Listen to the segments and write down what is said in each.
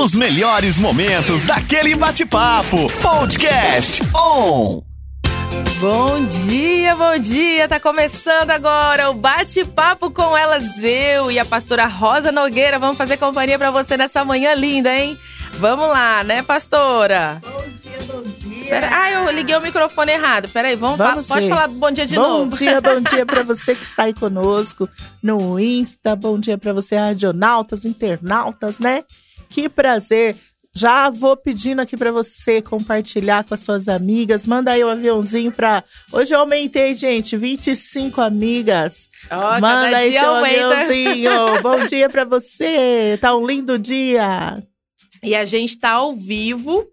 Os melhores momentos daquele bate-papo. Podcast On. Bom dia, bom dia! Tá começando agora o bate-papo com elas, eu e a pastora Rosa Nogueira. Vamos fazer companhia para você nessa manhã linda, hein? Vamos lá, né, pastora? Bom dia, bom dia. Pera, ah, eu liguei o microfone errado. Peraí, vamos, Vamos fa- pode falar bom dia de bom novo. dia, bom dia para você que está aí conosco no Insta. Bom dia para você, radionautas, internautas, né? Que prazer. Já vou pedindo aqui para você compartilhar com as suas amigas. Manda aí o aviãozinho para. Hoje eu aumentei, gente, 25 amigas. Ó, Manda aí seu aumenta. aviãozinho. bom dia para você. Tá um lindo dia. E a gente tá ao vivo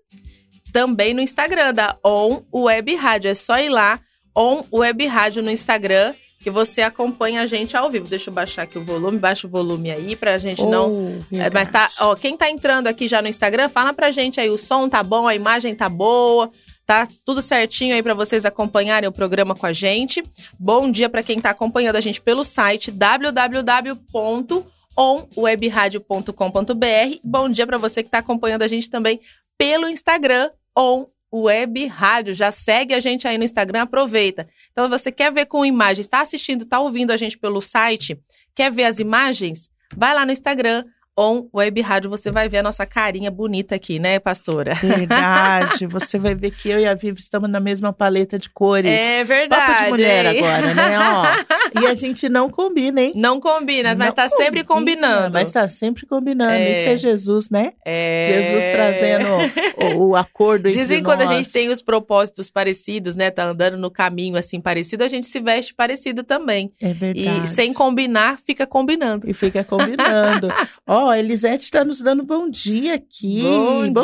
também no Instagram da On Web Rádio. É só ir lá, On Web Rádio no Instagram, que você acompanha a gente ao vivo. Deixa eu baixar aqui o volume, baixa o volume aí pra gente não. Oh, É, mas tá, ó, quem tá entrando aqui já no Instagram, fala pra gente aí, o som tá bom, a imagem tá boa, tá tudo certinho aí pra vocês acompanharem o programa com a gente. Bom dia pra quem tá acompanhando a gente pelo site www.onwebradio.com.br. Bom dia pra você que tá acompanhando a gente também pelo Instagram On Web Rádio. Já segue a gente aí no Instagram, aproveita. Então, você quer ver com imagens, tá assistindo, tá ouvindo a gente pelo site, quer ver as imagens? Vai lá no Instagram, On Web Rádio, você vai ver a nossa carinha bonita aqui, né, pastora? Verdade. Você vai ver que eu e a Vivi estamos na mesma paleta de cores. É verdade. Papo de mulher hein? agora, né? Ó, e a gente não combina, hein? Não combina, mas Não tá sempre combina, combinando. Mas tá sempre combinando. É. Isso é Jesus, né? É... Jesus trazendo o, o acordo entre Dizem que quando a nós. gente tem os propósitos parecidos, né? Tá andando no caminho assim parecido, a gente se veste parecido também. É verdade. E sem combinar, fica combinando. E fica combinando. Ó, a Elisete tá nos dando bom dia aqui.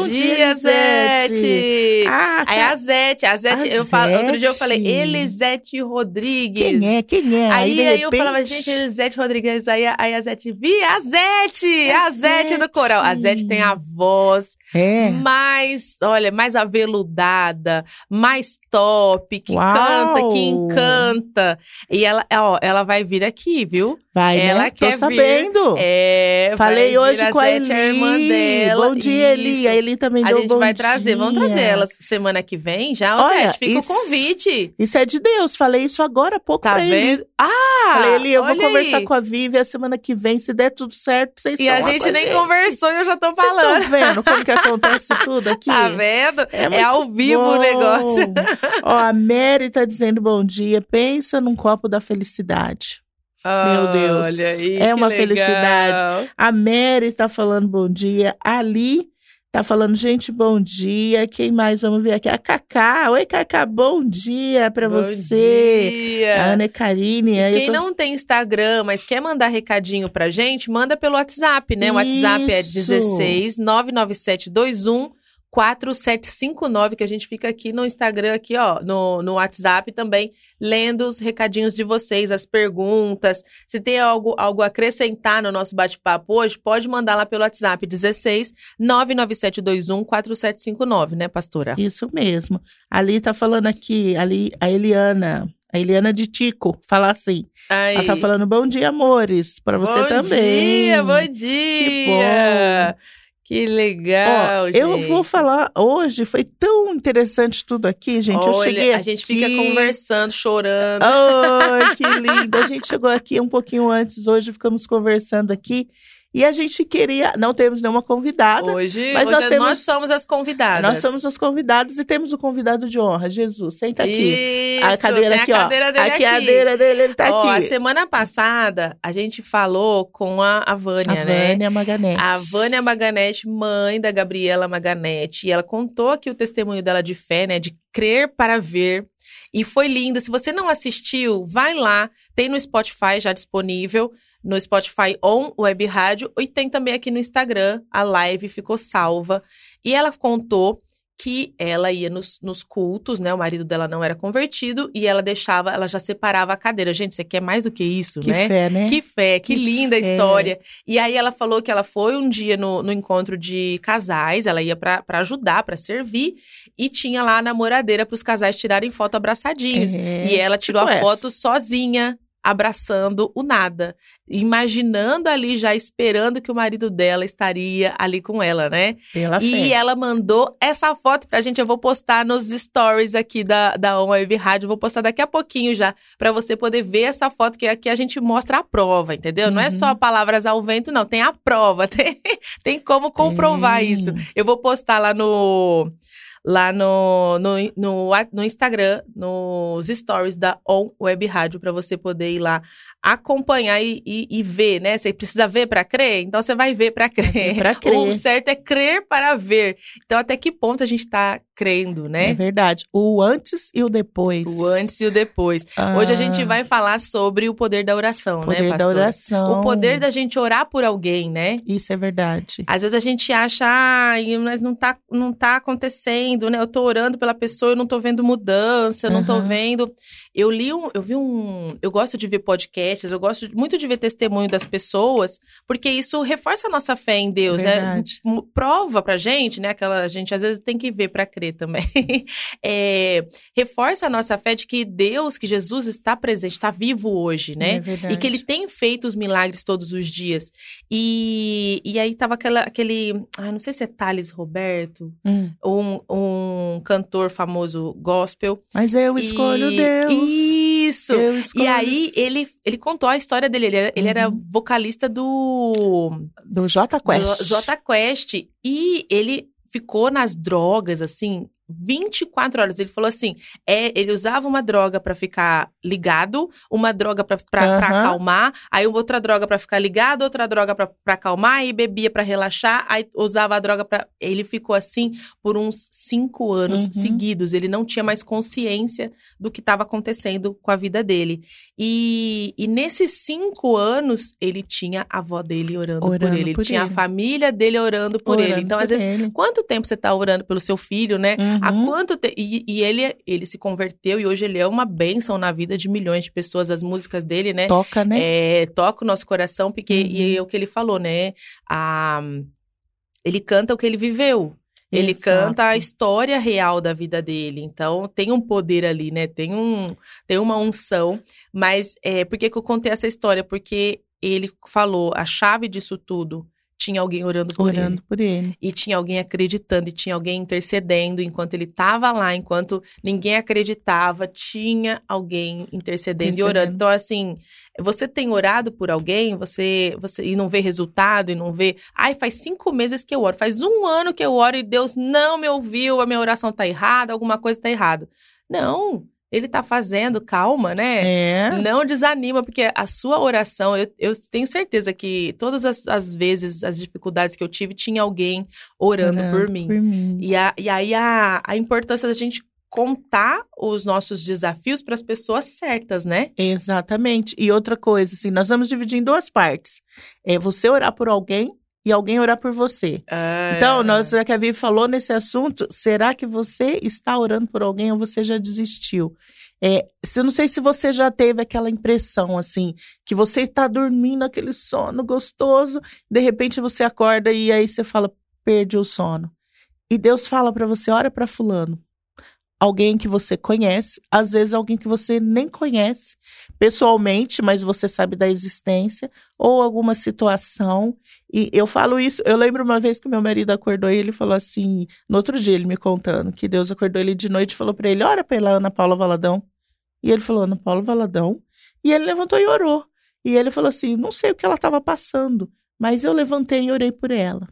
dia, Zete! Ah, Aí a Zete, a Zete, A eu falo, outro dia eu Zete. falei, Elisete Rodrigues. quem é? Quem é? Aí, aí eu repente- falava, gente, Elisete Rodrigues, aí, a- aí a Zete, vi, a Zete, a, A Zete do coral. A Zete tem a voz É. mais, olha, mais aveludada, mais top, que Uau! canta, que encanta. E ela, ó, ela vai vir aqui, viu? Vai, Ela né? Tô quer vir. sabendo. É, Falei vir hoje com a Zete, Eli. a irmã dela. Bom dia, Eli. Isso. A Eli também A deu gente bom vai trazer, vamos trazer dia. ela semana que vem já. Olha, Zete, fica isso- o convite. Isso é de Deus. Falei isso agora há pouco Tá pra Eli. vendo? Ah! Falei, Eli, eu vou olha conversar aí. com a Vivi a semana que vem. Se der tudo certo, vocês E estão a lá gente nem gente. conversou e eu já tô Vocês falando. estão vendo como que acontece tudo aqui? Tá vendo? É, É, ao vivo o bom. negócio. Ó, a Mary tá dizendo bom dia. Pensa num copo da felicidade. Meu Deus. Olha aí, É uma legal. felicidade. A Mary tá falando bom dia. Ali tá falando, gente, bom dia. Quem mais? Vamos ver aqui. A Cacá. Oi, Cacá, bom dia Bom você. dia. A Ana Karine. eu Quem tô- não tem Instagram, mas quer mandar recadinho pra gente, manda pelo WhatsApp, né? O WhatsApp é Isso. 16 99721 4759, que a gente fica aqui no Instagram, aqui, ó, no, no WhatsApp também, lendo os recadinhos de vocês, as perguntas. Se tem algo, algo a acrescentar no nosso bate-papo hoje, pode mandar lá pelo WhatsApp 16 99721 4759, né, pastora? Isso mesmo. Ali tá falando aqui, ali, a Eliana. A Eliana de Tico, fala assim. Aí. Ela tá falando bom dia, amores, pra você bom também. dia, bom dia! Que legal, Ó, gente. eu vou falar hoje, foi tão interessante tudo aqui, gente. eu Olha, cheguei a gente fica conversando, chorando. Ai, que lindo. A gente chegou aqui um pouquinho antes hoje, ficamos conversando aqui. E a gente queria. Não temos nenhuma convidada. Hoje, mas hoje nós nós, temos- somos as convidadas. Nós somos os convidados e temos o convidado de honra, Jesus. Senta aqui. Isso, a cadeira aqui, a ó. cadeira dele aqui, aqui. a cadeira dele, ele tá Ó, a aqui. semana passada, a gente falou com a, a Vânia, A né? Vânia Maganete. A Vânia Maganete, mãe da Gabriela Maganete, e ela contou aqui o testemunho dela de fé, né? De crer para ver. E foi lindo. Se você não assistiu, vai lá. Tem no Spotify já disponível. No Spotify On Web Rádio. E tem também aqui no Instagram. A live ficou salva. E ela contou que ela ia nos, nos cultos, né? O marido dela não era convertido e ela deixava, ela já separava a cadeira. Gente, você quer mais do que isso, Que né? fé, né? Que fé, que, Que linda fé. história. E aí ela falou que ela foi um dia no, no encontro de casais, ela ia pra pra ajudar, pra servir, e tinha lá a namoradeira pros casais tirarem foto abraçadinhos. É, E ela tirou tipo a essa. foto sozinha. Abraçando o nada, imaginando ali já esperando que o marido dela estaria ali com ela, né? Pela E fé. ela mandou essa foto pra gente. Eu vou postar nos stories aqui da, da On Web Rádio. Vou postar daqui a pouquinho já, pra você poder ver essa foto, que aqui a gente mostra a prova, entendeu? Não é Uhum. só palavras ao vento, não. Tem a prova, tem, tem como comprovar isso. Eu vou postar lá no. Lá no, no, no, no Instagram, nos stories da On Web Rádio, pra você poder ir lá acompanhar e, e, e ver, né? Você precisa ver pra crer? Então você vai ver pra crer. Pra crer. O certo é crer para ver. Então, até que ponto a gente tá crendo, É né? verdade. O antes e o depois. O antes e o depois. Hoje a gente Ah, vai falar sobre o poder da oração, poder né, da pastor? oração. O poder da gente orar por alguém, né? Isso é verdade. Às vezes a gente acha, ai, mas não tá, não tá acontecendo, né? Eu tô orando pela pessoa, eu não tô vendo mudança, eu não tô vendo. Eu li um, eu vi um, eu gosto de ver eu gosto muito de ver testemunho das pessoas, porque isso reforça a nossa fé em Deus, Verdade. né? Prova pra gente, né? Aquela a gente às vezes tem que ver pra crer também. É, reforça a nossa fé de que Deus, que Jesus está presente, está vivo hoje, né? É. E que ele tem feito os milagres todos os dias. E, e aí tava aquela, aquele. Ah, não sei se é Thales Roberto, Hum, um, um cantor famoso gospel. Mas eu escolho E- Deus. Isso! E aí ele, ele contou a história dele. Ele era, ele era Uhum. vocalista do Do J Quest. J- Jota Quest. E ele ficou nas drogas, assim, 24 horas. Ele falou assim: é, ele usava uma droga pra ficar ligado, uma droga pra Aham. acalmar, aí outra droga pra ficar ligado, outra droga pra, pra acalmar, e bebia pra relaxar, aí usava a droga pra. Ele ficou assim por uns cinco anos Uhum. seguidos. Ele não tinha mais consciência do que estava acontecendo com a vida dele. E, e nesses cinco anos, ele tinha a avó dele orando, por Orando ele. Ele por tinha a ele. família dele orando por ele. Orando Então, por às vezes, ele. quanto tempo você tá orando pelo seu filho, né? Há Uhum. quanto tempo. E, e ele, ele se converteu e hoje ele é uma bênção na vida de milhões de pessoas. As músicas dele, né? Toca, né? É, toca o nosso coração, porque Uhum. e é o que ele falou, né? A, ele canta o que ele viveu. Ele Exato. canta a história real da vida dele. Então, tem um poder ali, né? Tem, um, tem uma unção. Mas é, por que, que eu contei essa história? Porque ele falou, a chave disso tudo tinha alguém orando por ele. Orando por ele. E tinha alguém acreditando, e tinha alguém intercedendo enquanto ele estava lá, enquanto ninguém acreditava, tinha alguém intercedendo e orando. Intercedendo. Então, assim, você tem orado por alguém, você, você e não vê resultado, e não vê. Ai, faz cinco meses que eu oro, faz um ano que eu oro e Deus não me ouviu, a minha oração tá errada, alguma coisa tá errada. Não, ele tá fazendo, calma, né? É. Não desanima, porque a sua oração, eu, eu tenho certeza que todas as, as vezes, as dificuldades que eu tive, tinha alguém orando, por mim. Por mim. E, a, e aí a, a importância da gente contar os nossos desafios para as pessoas certas, né? Exatamente. E outra coisa, assim, nós vamos dividir em duas partes. É você orar por alguém e alguém orar por você. É. Então, nós, já que a Vivi falou nesse assunto, será que você está orando por alguém ou você já desistiu? É, eu não sei se você já teve aquela impressão, assim, que você está dormindo aquele sono gostoso, de repente você acorda e aí você fala, perdi o sono. E Deus fala para você, ora para fulano. Alguém que você conhece, às vezes alguém que você nem conhece pessoalmente, mas você sabe da existência, ou alguma situação. E eu falo isso, eu lembro uma vez que meu marido acordou e ele falou assim, no outro dia ele me contando, que Deus acordou ele de noite e falou para ele, ora pela Ana Paula Valadão. E ele falou, Ana Paula Valadão? E ele levantou e orou. E ele falou assim, não sei o que ela estava passando, mas eu levantei e orei por ela.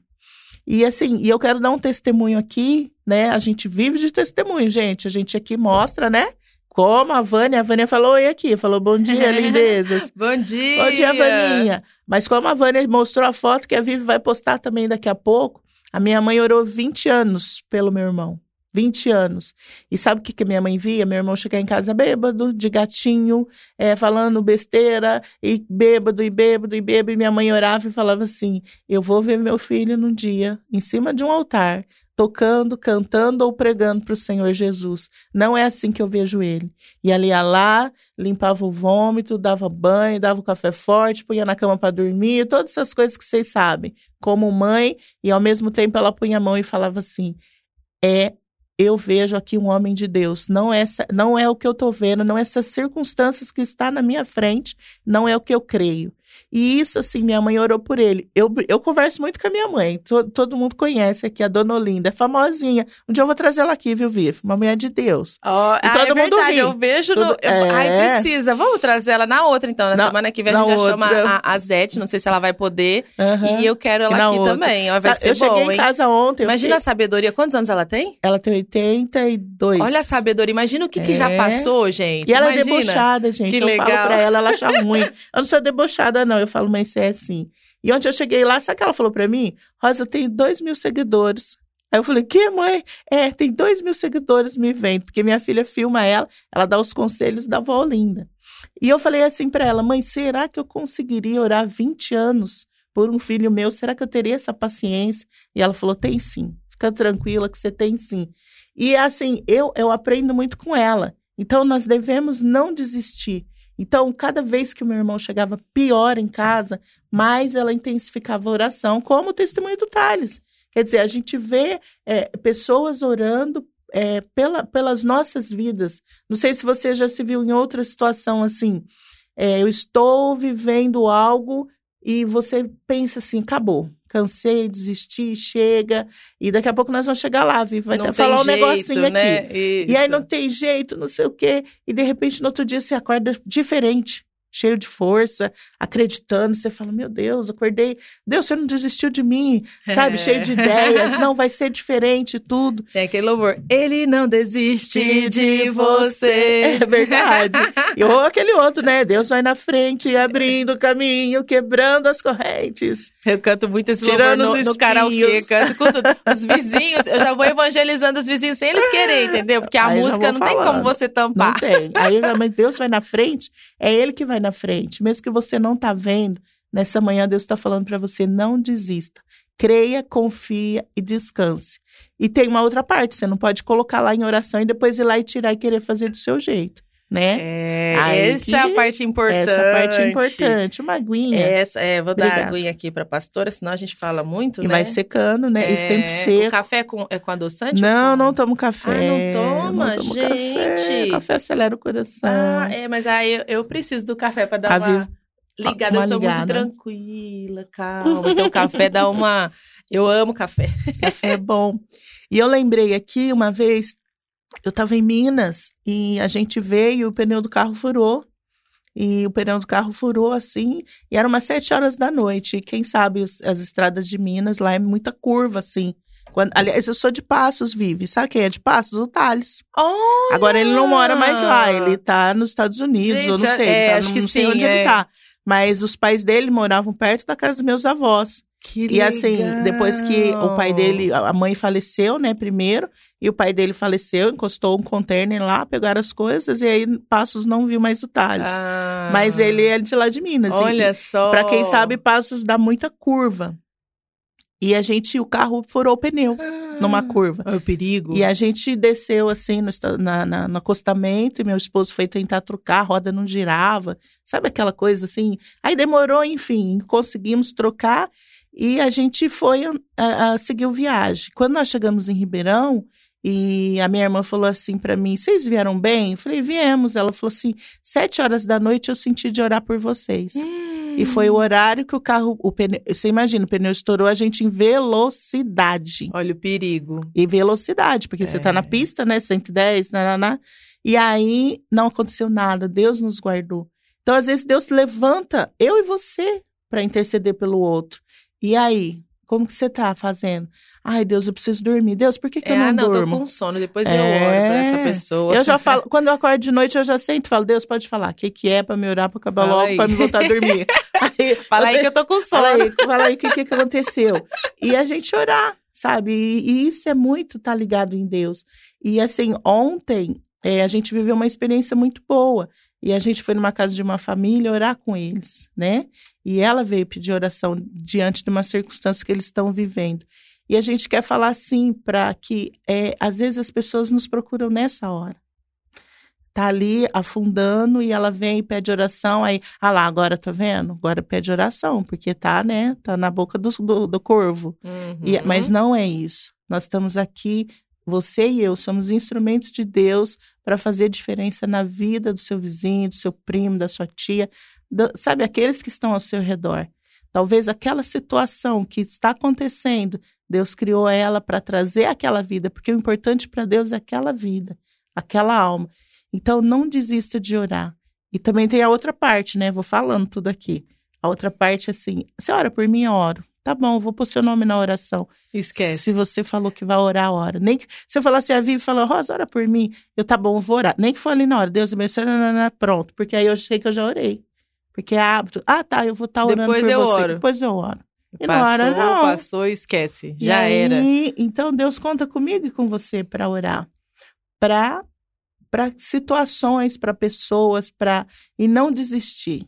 E assim, e eu quero dar um testemunho aqui, né? A gente vive de testemunho, gente. A gente aqui mostra, né? Como a Vânia, a Vânia falou oi aqui, falou bom dia, lindezas. Bom dia! Bom dia, Vaninha. Mas como a Vânia mostrou a foto que a Vivi vai postar também daqui a pouco, a minha mãe orou 20 anos pelo meu irmão. 20 anos. E sabe o que, que minha mãe via? Meu irmão chegar em casa bêbado, de gatinho, é, falando besteira, e bêbado, e bêbado, e bêbado. E minha mãe orava e falava assim: Eu vou ver meu filho num dia, em cima de um altar, tocando, cantando ou pregando para o Senhor Jesus. Não é assim que eu vejo ele. E ela ia lá, limpava o vômito, dava banho, dava o café forte, punha na cama para dormir, todas essas coisas que vocês sabem, como mãe, e ao mesmo tempo ela punha a mão e falava assim: é eu vejo aqui um homem de Deus. Não é, não é o que eu estou vendo, não é essas circunstâncias que está na minha frente, não é o que eu creio. E isso, assim, minha mãe orou por ele. Eu, eu converso muito com a minha mãe. Todo, todo mundo conhece aqui a Dona Olinda. É famosinha. Um dia eu vou trazer ela aqui, viu, Vivi? Uma mulher de Deus. Oh, e ah, todo é mundo verdade. Ri. Eu vejo Tudo, no. É... Ai, precisa. Vamos trazer ela na outra, então. Na, na semana que vem a gente já outra. chama a, a Zete. Não sei se ela vai poder. Uhum. E eu quero ela aqui outra. também. Vai ser eu bom, cheguei hein? em casa ontem. Imagina fiquei... a sabedoria. Quantos anos ela tem? Ela tem 82. Olha a sabedoria. Imagina o que, é. que já é. passou, gente. E ela Imagina. é debochada, gente. Que eu legal. falo pra ela, ela acha ruim. Eu não sou debochada, não. Eu falo, mas você é assim. E onde eu cheguei lá, sabe o que ela falou pra mim? Rosa, eu tenho dois mil seguidores. Aí eu falei, que mãe? É, tem dois mil seguidores me vendo, porque minha filha filma ela, ela dá os conselhos da avó Linda. E eu falei assim para ela, mãe, será que eu conseguiria orar 20 anos por um filho meu? Será que eu teria essa paciência? E ela falou, tem sim. Fica tranquila que você tem sim. E assim, eu, eu aprendo muito com ela. Então, nós devemos não desistir. Então, cada vez que o meu irmão chegava pior em casa, mais ela intensificava a oração, como o testemunho do Thales. Quer dizer, a gente vê é, pessoas orando é, pela, pelas nossas vidas. Não sei se você já se viu em outra situação assim. É, eu estou vivendo algo e você pensa assim, acabou cansei, desisti, chega. E daqui a pouco nós vamos chegar lá, Vivi. Vai até falar um jeito, negocinho né? aqui. Isso. E aí não tem jeito, não sei o quê. E de repente no outro dia você acorda diferente cheio de força, acreditando. Você fala, meu Deus, acordei. Deus, você não desistiu de mim, sabe? É. Cheio de ideias. Não, vai ser diferente tudo. Tem aquele louvor. Ele não desiste de você. É verdade. e ou aquele outro, né? Deus vai na frente, abrindo o caminho, quebrando as correntes. Eu canto muito esse Tirando louvor no, no karaokê. Canto com tudo. Os vizinhos, eu já vou evangelizando os vizinhos sem eles quererem, entendeu? Porque a Aí música não falando. tem como você tampar. Não tem. Aí, mas Deus vai na frente, é Ele que vai na frente. Mesmo que você não está vendo, nessa manhã Deus está falando para você: não desista. Creia, confia e descanse. E tem uma outra parte, você não pode colocar lá em oração e depois ir lá e tirar e querer fazer do seu jeito né? É, essa é a parte importante. Essa parte importante, uma aguinha. Essa, é, vou Obrigada. dar a aguinha aqui para pastora, senão a gente fala muito, e né? vai secando, né? É, Esse tempo seco. O café com, é com adoçante? Não, não tomo café. Ah, não toma, não tomo gente. Café. café acelera o coração. Ah, é, mas aí eu, eu preciso do café para dar a uma ligada. Uma eu sou ligada. muito tranquila, calma. Então o café dá uma... Eu amo café. Café é bom. E eu lembrei aqui, uma vez, eu estava em Minas e a gente veio e o pneu do carro furou. E o pneu do carro furou assim, e era umas sete horas da noite. E quem sabe os, as estradas de Minas lá é muita curva, assim. Quando, aliás, eu sou de Passos, vive. Sabe quem é de Passos? O Thales. Olha! Agora ele não mora mais lá, ele tá nos Estados Unidos, Gente, eu não sei. É, tá, acho não, que não sei sim, onde é. ele tá. Mas os pais dele moravam perto da casa dos meus avós. Que e assim, depois que o pai dele, a mãe faleceu, né, primeiro, e o pai dele faleceu, encostou um container lá, pegaram as coisas, e aí Passos não viu mais o Thales. Ah, Mas ele é de lá de Minas. Olha e, só. Pra quem sabe, Passos dá muita curva. E a gente, o carro furou o pneu numa curva. É o perigo. E a gente desceu assim no, na, na- no acostamento e meu esposo foi tentar trocar, a roda não girava. Sabe aquela coisa assim? Aí demorou, enfim, conseguimos trocar e a gente foi a, a, seguir viagem. Quando nós chegamos em Ribeirão, e a minha irmã falou assim para mim: Vocês vieram bem? Eu falei: Viemos. Ela falou assim: Sete horas da noite eu senti de orar por vocês. E foi o horário que o carro, o pneu, você imagina, o pneu estourou a gente em velocidade. Olha o perigo. E velocidade, porque você tá na É. pista, né? 110, nananá. E aí não aconteceu nada, Deus nos guardou. Então, às vezes, Deus levanta eu e você para interceder pelo outro. E aí, como que você tá fazendo? Ai, Deus, eu preciso dormir. Deus, por que, que É, eu não, ah, não, durmo? tô com sono. Depois eu oro pra essa É. pessoa. Eu já falo, quando eu acordo de noite, eu já sento e falo, Deus, pode falar, o que, que é pra me orar pra acabar Fala logo, aí. pra me voltar a dormir. aí, Fala aí que eu tô com Fala sono. aí, fala aí o que, que que aconteceu. E a gente orar, sabe? E, e isso é muito tá ligado em Deus. E assim, ontem é, a gente viveu uma experiência muito boa. E a gente foi numa casa de uma família orar com eles, né? E ela veio pedir oração diante de uma circunstância que eles estão vivendo. E a gente quer falar assim para que é, às vezes as pessoas nos procuram nessa hora. Tá ali afundando e ela vem e pede oração, aí, ah lá, agora tá vendo? Agora pede oração, porque tá, né? Tá na boca do, do, do corvo. Uhum. E- mas não é isso. Nós estamos aqui você e eu somos instrumentos de Deus para fazer diferença na vida do seu vizinho, do seu primo, da sua tia, do, sabe, aqueles que estão ao seu redor. Talvez aquela situação que está acontecendo, Deus criou ela para trazer aquela vida, porque o importante para Deus é aquela vida, aquela alma. Então, não desista de orar. E também tem a outra parte, né? Vou falando tudo aqui. A outra parte, assim, você ora por mim, eu oro. Tá bom, vou pôr seu nome na oração. Esquece. Se você falou que vai orar, ora. Nem que, se eu falar assim, a Vivi falou, Rosa, ora por mim. Eu, tá bom, vou orar. Nem que for ali na hora, Deus abençoe, pronto. Porque aí eu sei que eu já orei. Porque é hábito. Ah, tá, eu vou estar tá orando Depois por eu você. oro. Depois eu oro. E passou, não ora, não. passou, esquece. Já aí, era. Então Deus conta comigo e com você para orar, para para situações, para pessoas, para e não desistir,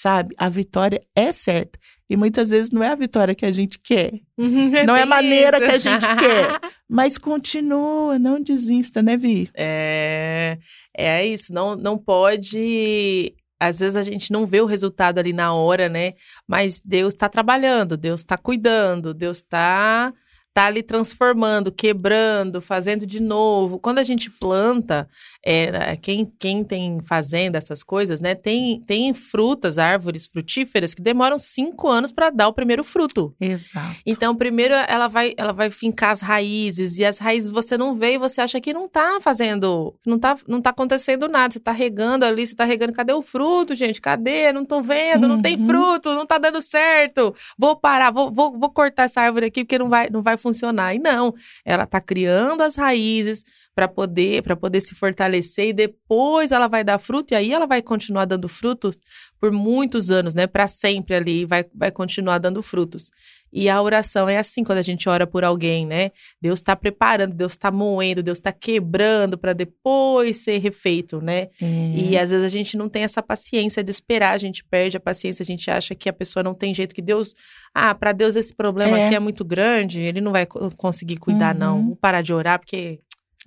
sabe? A vitória é certa e muitas vezes não é a vitória que a gente quer, não é a maneira que a gente quer, mas continua, não desista, né, Vi? É, é isso, não, não pode. Às vezes a gente não vê o resultado ali na hora, né? Mas Deus está trabalhando, Deus está cuidando, Deus está tá ali transformando, quebrando, fazendo de novo. Quando a gente planta, é, quem, quem tem fazenda, essas coisas, né? Tem, tem frutas, árvores frutíferas que demoram cinco anos para dar o primeiro fruto. Exato. Então, primeiro ela vai, ela vai fincar as raízes, e as raízes você não vê e você acha que não tá fazendo, não tá, não tá acontecendo nada. Você tá regando ali, você tá regando, cadê o fruto, gente? Cadê? Não tô vendo, não tem Uhum. fruto, não tá dando certo. Vou parar, vou, vou, vou cortar essa árvore aqui porque não vai, não vai funcionar. E não, ela tá criando as raízes para poder, para poder se fortalecer e depois ela vai dar fruto e aí ela vai continuar dando frutos por muitos anos, né? Para sempre ali, vai, vai continuar dando frutos. E a oração é assim, quando a gente ora por alguém, né? Deus está preparando, Deus está moendo, Deus está quebrando para depois ser refeito, né? É. E às vezes a gente não tem essa paciência de esperar, a gente perde a paciência, a gente acha que a pessoa não tem jeito, que Deus. Ah, para Deus esse problema É. aqui é muito grande, ele não vai co- conseguir cuidar, não. Uhum. Vou parar de orar, porque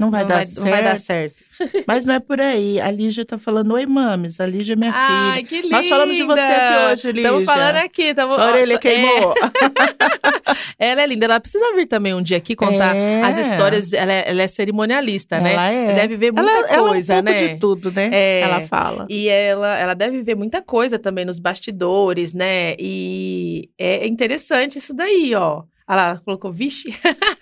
não vai não, dar vai, certo. não vai dar certo. Mas não é por aí. A Lígia tá falando, oi, mames. A Lígia é minha Ai, filha. que linda! Nós falamos de você aqui hoje, Lígia. Estamos falando aqui. Tamo, Sua orelha queimou. é, ela é linda. Ela precisa vir também um dia aqui contar É. as histórias. Ela é, ela é cerimonialista, né? Ela é. Deve ver muita ela, ela coisa, é um pouco né? de tudo, né? É. Ela fala. E ela, ela deve ver muita coisa também nos bastidores, né? E é interessante isso daí, ó. Olha lá, ela colocou, vixe.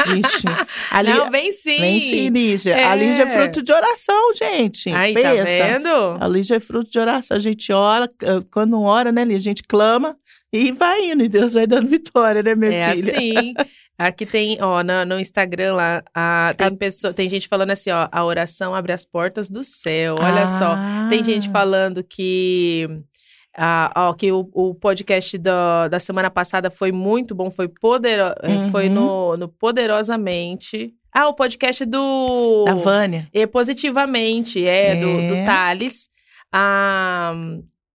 Vixe. A Lí- Não, vem sim. Vem sim, Lígia. A É. Lígia é fruto de oração, gente. Aí, Pensa. tá vendo? A Lígia é fruto de oração. A gente ora, eh, quando ora, né, Lígia? A gente clama e vai indo. E Deus vai dando vitória, né, minha É filha? assim. Aqui tem, ó, no, no Instagram lá, a- tem, pessoa, tem gente falando assim, ó, a oração abre as portas do céu. Olha só. Tem gente Ah. falando que. Ah, que o, o podcast da, da semana passada foi muito bom, foi, podero, eh, Uhum. foi no, no Poderosamente. Ah, o podcast do. Da Vânia. É, positivamente, é, do, É. do Thales. A,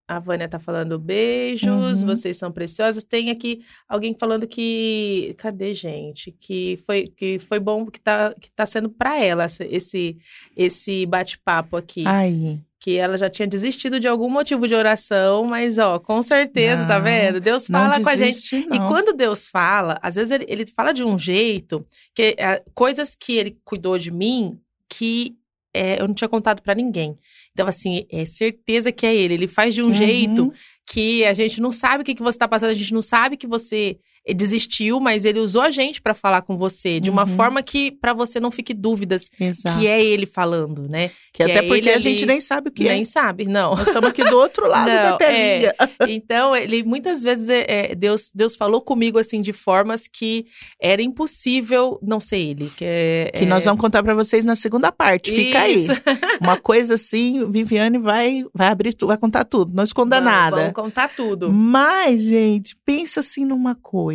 a Vânia tá falando beijos, Uhum. vocês são preciosas. Tem aqui alguém falando que. Cadê, gente? Que foi, que foi bom que tá, que tá sendo pra ela esse, esse bate-papo aqui. Aí. Que ela já tinha desistido de algum motivo de oração, mas, ó, com certeza, tá Não, vendo? Deus Não fala com a gente. desiste, E não. quando Deus fala, às vezes ele, ele fala de um jeito que é, coisas que ele cuidou de mim que é, eu não tinha contado pra ninguém. Então, assim, é certeza que é ele. Ele faz de um Uhum. jeito que a gente não sabe o que, que você tá passando, a gente não sabe que você desistiu, mas ele usou a gente pra falar com você de uma Uhum. forma que pra você não fique dúvidas Exato. que é ele falando, né? Que que até é porque a gente nem sabe o que Nem é. sabe, não. Nós estamos aqui do outro lado da Não, telinha. Então, ele muitas vezes é, é, Deus, Deus falou comigo assim de formas que era impossível não ser ele. Que, é, Que nós vamos contar pra vocês na segunda parte. Fica Isso. aí. Uma coisa assim, Viviane vai, vai abrir tudo, vai contar tudo. Não esconda Vamos- nada. Vamos contar tudo. Mas, gente, pensa assim numa coisa.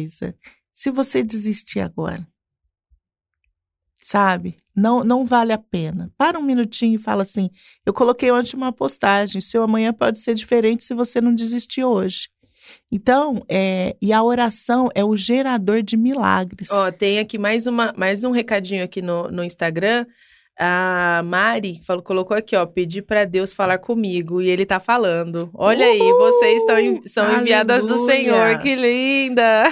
Se você desistir agora, sabe? Não, não vale a pena. Para um minutinho e fala assim: eu coloquei ontem uma postagem. Seu amanhã pode ser diferente se você não desistir hoje. Então, é, e a oração é o gerador de milagres. Ó, tem aqui mais, uma, mais um recadinho aqui no, no Instagram. A Mari falou, colocou aqui, ó, pedi pra Deus falar comigo e ele tá falando. Olha aí, Uhul! vocês estão são enviadas do Aleluia! Senhor, que linda!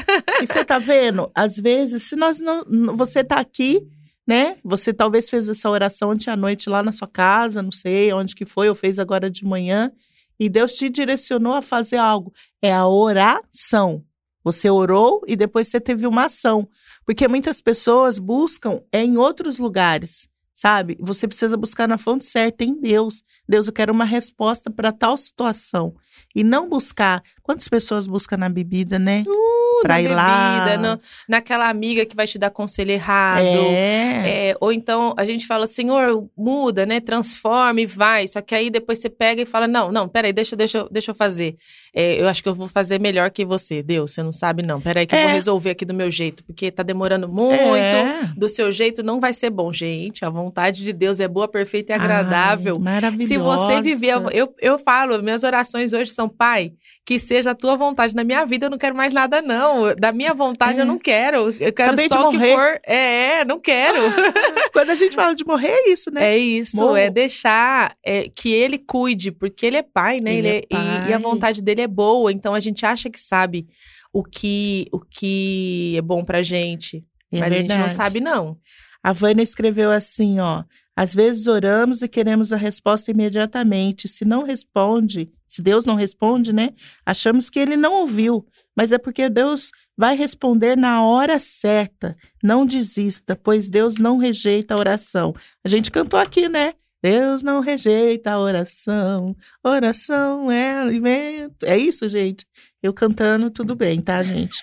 E você tá vendo? Às vezes, se nós não, você tá aqui, né? Você talvez fez essa oração ontem à noite lá na sua casa, não sei onde que foi, ou fez agora de manhã, e Deus te direcionou a fazer algo. É a oração. Você orou e depois você teve uma ação. Porque muitas pessoas buscam é em outros lugares, sabe? Você precisa buscar na fonte certa, em Deus. Deus, eu quero uma resposta para tal situação. E não buscar. Quantas pessoas buscam na bebida, né? Uh, Pra na ir lá. bebida, no- naquela amiga que vai te dar conselho errado. É. É, ou então a gente fala, Senhor, muda, né? Transforma e vai. Só que aí depois você pega e fala: Não, não, peraí, deixa, deixa, eu- deixa eu fazer. É, eu acho que eu vou fazer melhor que você. Deus, você não sabe, não. Peraí, que eu vou É. resolver aqui do meu jeito, porque tá demorando muito. É. Do seu jeito não vai ser bom, gente. A vontade de Deus é boa, perfeita e agradável. Ai, maravilhosa. Se você viver, eu, eu falo, minhas orações hoje são, Pai, que seja a tua vontade na minha vida, eu não quero mais nada, não. Da minha vontade, É. eu não quero. Eu quero Acabei só o que for. É, é, não quero. Quando a gente fala de morrer, é isso, né? É isso, Morro. é deixar é, que ele cuide, porque ele é pai, né? Ele é e- E, a pai. vontade dele é boa, então a gente acha que sabe o que, o que é bom pra gente. É mas a gente não verdade. sabe, não. A Vânia escreveu assim, ó. Às vezes oramos e queremos a resposta imediatamente. Se não responde, se Deus não responde, né? Achamos que ele não ouviu. Mas é porque Deus vai responder na hora certa. Não desista, pois Deus não rejeita a oração. A gente cantou aqui, né? Deus não rejeita a oração. Oração é alimento. É isso, gente? Eu cantando, tudo bem, tá, gente?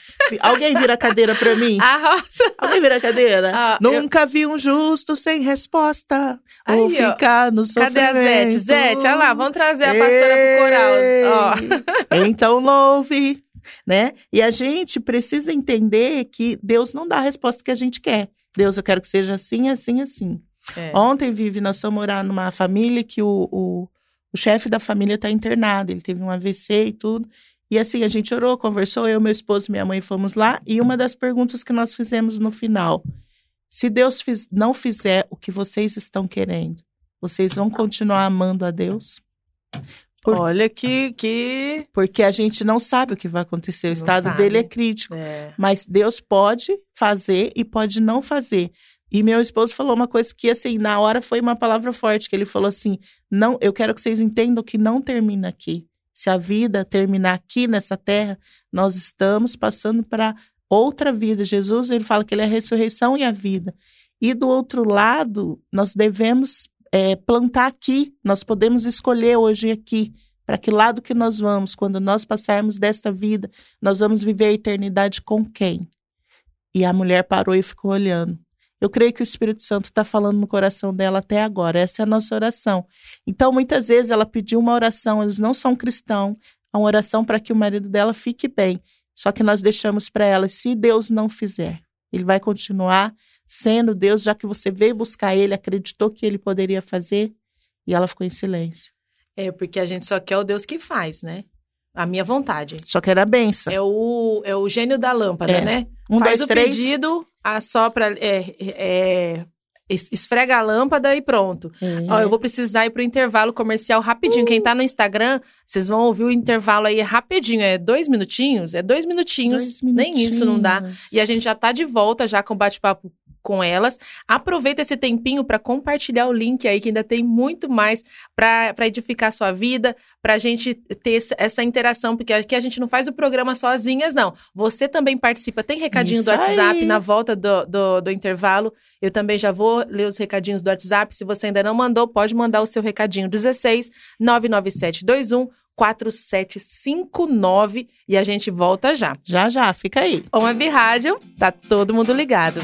Alguém vira a cadeira pra mim? A roça. Alguém vira a cadeira? Ah, eu- Nunca vi um justo sem resposta. Aí, ou ficar no Cadê a Zete? sofrimento. Zete, olha lá, vamos trazer a pastora pro coral. Ó. Então louve, né? E a gente precisa entender que Deus não dá a resposta que a gente quer. Deus, eu quero que seja assim, assim, assim. É. Ontem, Vivi, nós fomos morar numa família que o, o, o chefe da família está internado. Ele teve um AVC e tudo. E assim, a gente orou, conversou, eu, meu esposo e minha mãe fomos lá. E uma das perguntas que nós fizemos no final: se Deus fiz- não fizer o que vocês estão querendo, vocês vão continuar amando a Deus? Por- Olha que. que... Porque a gente não sabe o que vai acontecer. O Não estado sabe. dele é crítico. É. Mas Deus pode fazer e pode não fazer. E meu esposo falou uma coisa que, assim, na hora foi uma palavra forte, que ele falou assim, não, eu quero que vocês entendam que não termina aqui. Se a vida terminar aqui nessa terra, nós estamos passando para outra vida. Jesus, ele fala que ele é a ressurreição e a vida. E do outro lado, nós devemos é, plantar aqui. Nós podemos escolher hoje aqui para que lado que nós vamos. Quando nós passarmos desta vida, nós vamos viver a eternidade com quem? E a mulher parou e ficou olhando. Eu creio que o Espírito Santo está falando no coração dela até agora. Essa é a nossa oração. Então, muitas vezes ela pediu uma oração, eles não são cristãos, é uma oração para que o marido dela fique bem. Só que nós deixamos para ela, se Deus não fizer, ele vai continuar sendo Deus, já que você veio buscar ele, acreditou que ele poderia fazer, e ela ficou em silêncio. É, porque a gente só quer o Deus que faz, né? A minha vontade. Só que era benção. É o, é o gênio da lâmpada, É. né? Um, Faz dois, o três. pedido, assopra, é, é, es- esfrega a lâmpada e pronto. É. Ó, eu vou precisar ir pro intervalo comercial rapidinho. Quem tá no Instagram, vocês vão ouvir o intervalo aí rapidinho. É dois minutinhos? É dois minutinhos. Dois Nem isso não dá. minutinhos. E a gente já tá de volta já com o bate-papo com elas. Aproveita esse tempinho para compartilhar o link aí, que ainda tem muito mais para edificar a sua vida, pra gente ter essa interação, porque aqui a gente não faz o programa sozinhas, não. Você também participa. Tem recadinho Isso do WhatsApp aí. na volta do, do, do intervalo. Eu também já vou ler os recadinhos do WhatsApp. Se você ainda não mandou, pode mandar o seu recadinho. 16 99721 4759 e a gente volta já. Já, já, fica aí. On Web Rádio, tá todo mundo ligado.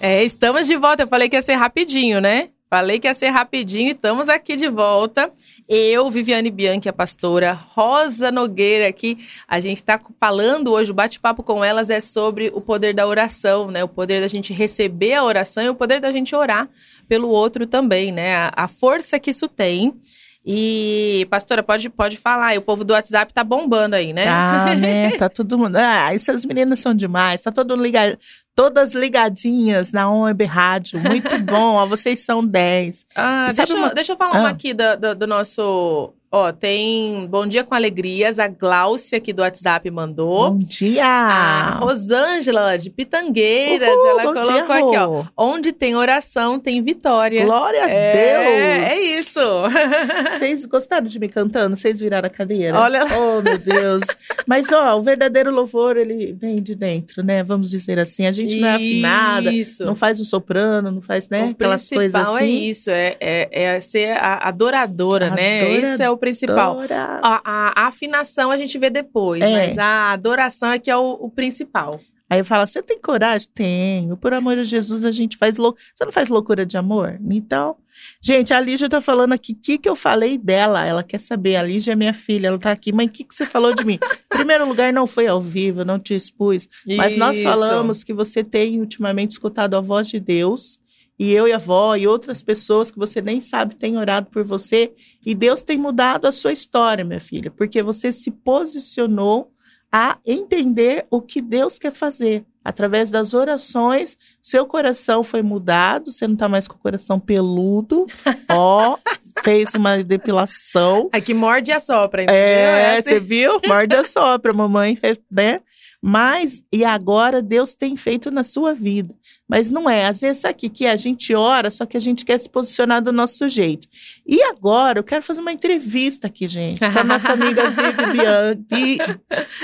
É, estamos de volta. Eu falei que ia ser rapidinho, né? Falei que ia ser rapidinho e estamos aqui de volta. Eu, Viviane Bianchi, a pastora, Rosa Nogueira aqui. A gente está falando hoje, o bate-papo com elas é sobre o poder da oração, né? O poder da gente receber a oração e o poder da gente orar pelo outro também, né? A, a força que isso tem. E, pastora, pode, pode falar. E o povo do WhatsApp tá bombando aí, né? Tá, né? Tá todo mundo. Ah, essas meninas são demais. Tá todo liga... Todas ligadinhas na Web Rádio. Muito bom. Ó, vocês são 10. Ah, deixa, eu- uma- deixa eu falar uma Ah. aqui do, do, do nosso Ó, tem Bom Dia com Alegrias, a Gláucia aqui do WhatsApp mandou. Bom dia! A Rosângela de Pitangueiras, Uhul, ela colocou dia, aqui, ó. Onde tem oração, tem vitória. Glória a é, Deus! É isso. Vocês gostaram de me cantando? Vocês viraram a cadeira? Olha. Oh, meu Deus. Mas, ó, o verdadeiro louvor, ele vem de dentro, né? Vamos dizer assim. A gente não é afinada, Isso. não faz um soprano, não faz, né? O Aquelas coisas principal assim. é isso, é, é, é ser a adoradora, né? Adoradora. Isso é o principal. A, a- a afinação a gente vê depois, É. mas a adoração é que é o, o principal. Aí fala, você tem coragem? Tenho. Por amor de Jesus, a gente faz loucura. Você não faz loucura de amor? Então, gente, a Lígia tá falando aqui, o que, que eu falei dela? Ela quer saber, a Lígia é minha filha, ela tá aqui. Mãe, o que, que você falou de mim? Em primeiro lugar, não foi ao vivo, eu não te expus. Mas nós Isso. falamos que você tem ultimamente escutado a voz de Deus. E eu e a avó e outras pessoas que você nem sabe têm orado por você. E Deus tem mudado a sua história, minha filha. Porque você se posicionou a entender o que Deus quer fazer. Através das orações, seu coração foi mudado. Você não tá mais com o coração peludo. Ó, fez uma depilação. Aqui morde e assopra, entendeu? É, assim. você viu? Morde a sopra, mamãe, fez, né? Mas, e agora Deus tem feito na sua vida. Mas não é, às vezes aqui que a gente ora, só que a gente quer se posicionar do nosso jeito. E agora eu quero fazer uma entrevista aqui, gente, com a nossa amiga Vivi Bianchi.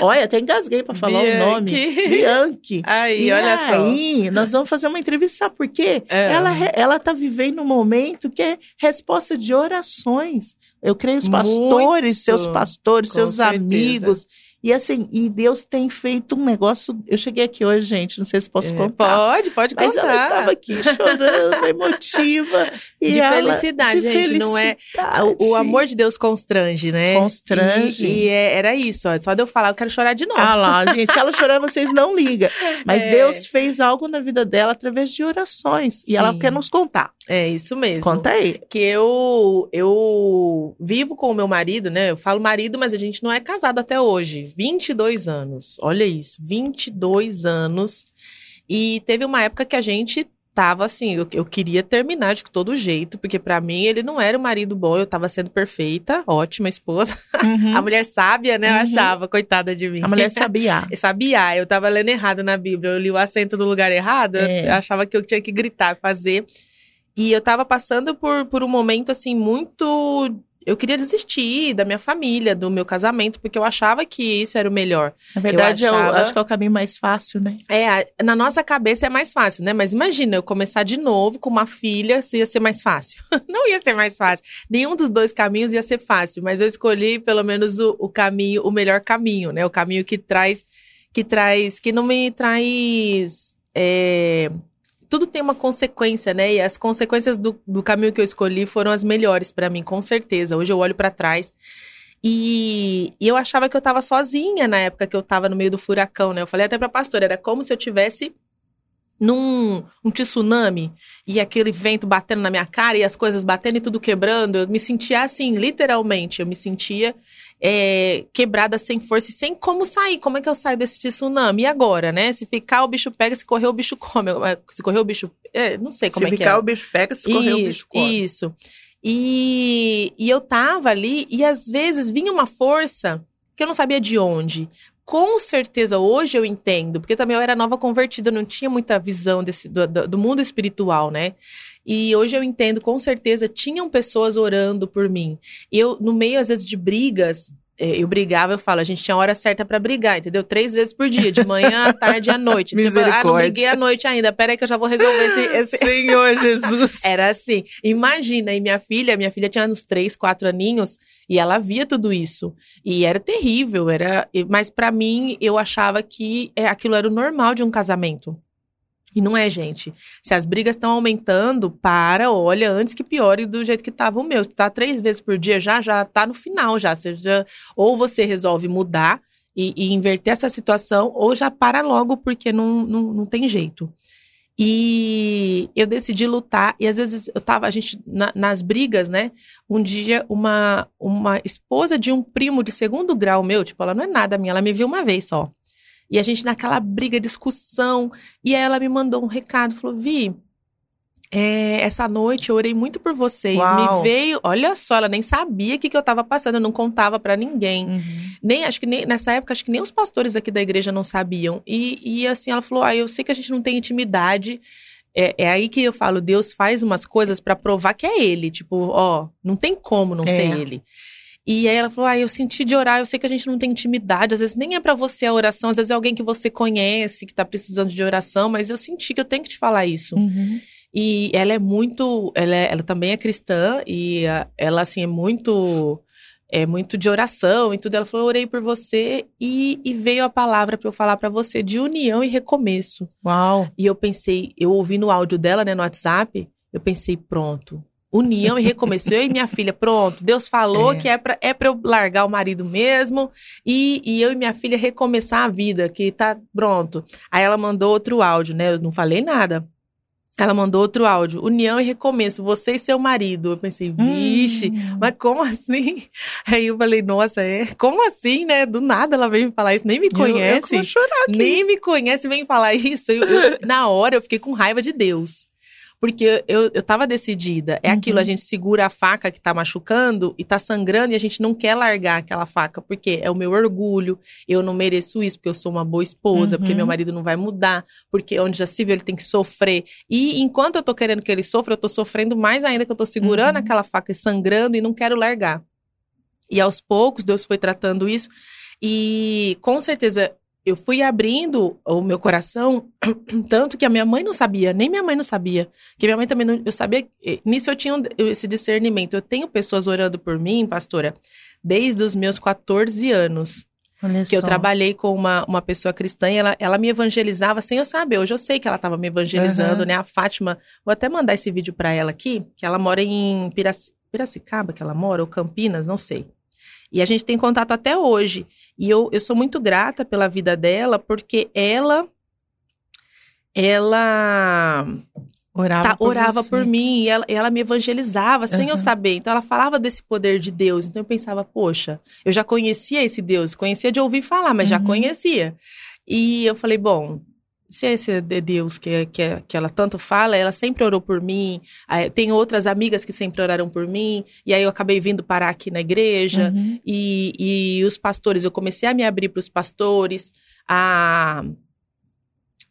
Olha, até engasguei para falar o nome. Bianchi. Bianchi. Aí, e olha só. aí, nós vamos fazer uma entrevista, sabe por quê? É. Ela, ela tá vivendo um momento que é resposta de orações. Eu creio os pastores, seus pastores, com seus certeza. amigos. E assim, e Deus tem feito um negócio. Eu cheguei aqui hoje, gente, não sei se posso É, contar. Pode, pode Mas contar. ela estava aqui chorando, emotiva. De ela- felicidade, de gente, não é- felicidade. O, o amor de Deus constrange, né? Constrange. E, e é- era isso, ó. Só de eu falar, eu quero chorar de novo. Ah lá, gente, se ela chorar, vocês não ligam. Mas É. Deus fez algo na vida dela através de orações. E ela Sim. quer nos contar. É isso mesmo. Conta aí. que eu eu vivo com o meu marido, né? Eu falo marido, mas a gente não é casado até hoje. 22 anos. Olha isso, 22 anos. E teve uma época que a gente tava assim, eu, eu queria terminar de todo jeito, porque pra mim ele não era o marido bom, eu tava sendo perfeita, ótima esposa. A mulher sábia, né? Eu Uhum. achava, coitada de mim. A mulher sabia. Sabia, eu tava lendo errado na Bíblia. Eu li o acento no lugar errado, eu- É. eu achava que eu tinha que gritar, fazer. E eu tava passando por, por um momento, assim, muito. Eu queria desistir da minha família, do meu casamento, porque eu achava que isso era o melhor. Na verdade, eu, achava- acho que é o caminho mais fácil, né? É, na nossa cabeça é mais fácil, né? Mas imagina eu começar de novo com uma filha, se ia ser mais fácil. Não ia ser mais fácil. Nenhum dos dois caminhos ia ser fácil, mas eu escolhi pelo menos o, o caminho, o melhor caminho, né? O caminho que traz, que traz, que não me traz. é, tudo tem uma consequência, né? E as consequências do, do caminho que eu escolhi foram as melhores pra mim, com certeza. Hoje eu olho pra trás. E, e eu achava que eu tava sozinha na época que eu tava no meio do furacão, né? Eu falei até pra pastora, era como se eu tivesse num um tsunami e aquele vento batendo na minha cara e as coisas batendo e tudo quebrando. Eu me sentia assim, literalmente. Eu me sentia é, quebrada sem força e sem como sair. Como é que eu saio desse tsunami? E agora, né? Se ficar, o bicho pega, se correr, o bicho come. Se correr, o bicho. é, não sei como se é que ficar, é. o bicho pega, se correr, o bicho Isso, come. Isso. E, e eu tava ali e às vezes vinha uma força que eu não sabia de onde. Com certeza hoje eu entendo, porque também eu era nova convertida, não tinha muita visão desse, do- do mundo espiritual, né? E hoje eu entendo, com certeza, tinham pessoas orando por mim. Eu, no meio, às vezes, de brigas, eh, eu brigava, eu falo, a gente tinha hora certa pra brigar, entendeu? Três vezes por dia, de manhã, à tarde e à noite. Tipo, ah, não briguei à noite ainda, peraí que eu já vou resolver esse- esse, Senhor Jesus. era assim. Imagina, e minha filha, minha filha tinha uns três, quatro aninhos, e ela via tudo isso. E era terrível, era. Mas pra mim, eu achava que é, aquilo era o normal de um casamento. E não é, gente. Se as brigas estão aumentando, para, olha, antes que piore do jeito que tava o meu. Se tá três vezes por dia, já, já tá no final, já ou você resolve mudar e, e inverter essa situação, ou já para logo, porque não, não, não tem jeito. E eu decidi lutar, e às vezes eu tava, a gente, na- nas brigas, né? Um dia, uma, uma esposa de um primo de segundo grau meu, tipo, ela não é nada minha, ela me viu uma vez só. E a gente naquela briga, discussão, e aí ela me mandou um recado, falou, Vi, É, essa noite eu orei muito por vocês. Uau. Me veio, olha só, ela nem sabia o que, que eu tava passando, eu não contava pra ninguém. Uhum. Nem, acho que nem, nessa época, acho que nem os pastores aqui da igreja não sabiam. E, e assim, ela falou: Ah, eu sei que a gente não tem intimidade. É, é aí que eu falo, Deus faz umas coisas pra provar que é ele. Tipo, ó, não tem como não É. ser ele. E aí ela falou: Ah, eu senti de orar, eu sei que a gente não tem intimidade, às vezes nem é pra você a oração, às vezes é alguém que você conhece, que tá precisando de oração, mas eu senti que eu tenho que te falar isso. Uhum. E ela é muito. Ela, é- ela também é cristã e ah, ela, assim, é muito. É muito de oração e tudo. Ela falou: Eu orei por você e, e veio a palavra pra eu falar pra você de união e recomeço. Uau. E eu pensei, eu ouvi no áudio dela, né, no WhatsApp, eu pensei: pronto. União e recomeço. Eu e minha filha, pronto. Deus falou É. que é pra, é pra eu largar o marido mesmo e, e eu e minha filha recomeçar a vida, que tá pronto. Aí ela mandou outro áudio, né? Eu não falei nada. Ela mandou outro áudio. União e recomeço. Você e seu marido. Eu pensei, vixe, Hum. mas como assim? Aí eu falei, nossa, é? Como assim, né? Do nada ela veio me falar isso. Nem me Eu- Eu, conhece. vou chorar aqui. Nem me conhece, vem falar isso. Eu- eu- na hora eu fiquei com raiva de Deus. Porque eu, eu tava decidida. É Uhum. aquilo, a gente segura a faca que tá machucando e tá sangrando e a gente não quer largar aquela faca. Porque é o meu orgulho, eu não mereço isso, porque eu sou uma boa esposa, porque Uhum. meu marido não vai mudar, porque onde já se viu ele tem que sofrer. E enquanto eu tô querendo que ele sofra, eu tô sofrendo mais ainda que eu tô segurando Uhum. aquela faca e sangrando e não quero largar. E aos poucos, Deus foi tratando isso. E com certeza eu fui abrindo o meu coração, tanto que a minha mãe não sabia, nem minha mãe não sabia. Que minha mãe também não. Eu sabia. eh, Nisso eu tinha esse discernimento. Eu tenho pessoas orando por mim, pastora, desde os meus 14 anos. Olha Que eu só. trabalhei com uma, uma pessoa cristã e ela, ela me evangelizava sem eu saber. Hoje eu sei que ela estava me evangelizando, Aham. né? A Fátima, vou até mandar esse vídeo para ela aqui, que ela mora em Piraci- Piracicaba, que ela mora, ou Campinas, não sei. E a gente tem contato até hoje. E eu, eu sou muito grata pela vida dela, porque ela. Ela Orava, tá- por, orava por mim e ela, ela me evangelizava sem eu saber. Então ela falava desse poder de Deus. Então eu pensava, poxa, eu já conhecia esse Deus, conhecia de ouvir falar, mas já Uhum. conhecia. E eu falei, bom, se esse é de Deus que, que, que ela tanto fala, ela sempre orou por mim. Tem outras amigas que sempre oraram por mim. E aí eu acabei vindo parar aqui na igreja. Uhum. E, e os pastores, eu comecei a me abrir para os pastores, a,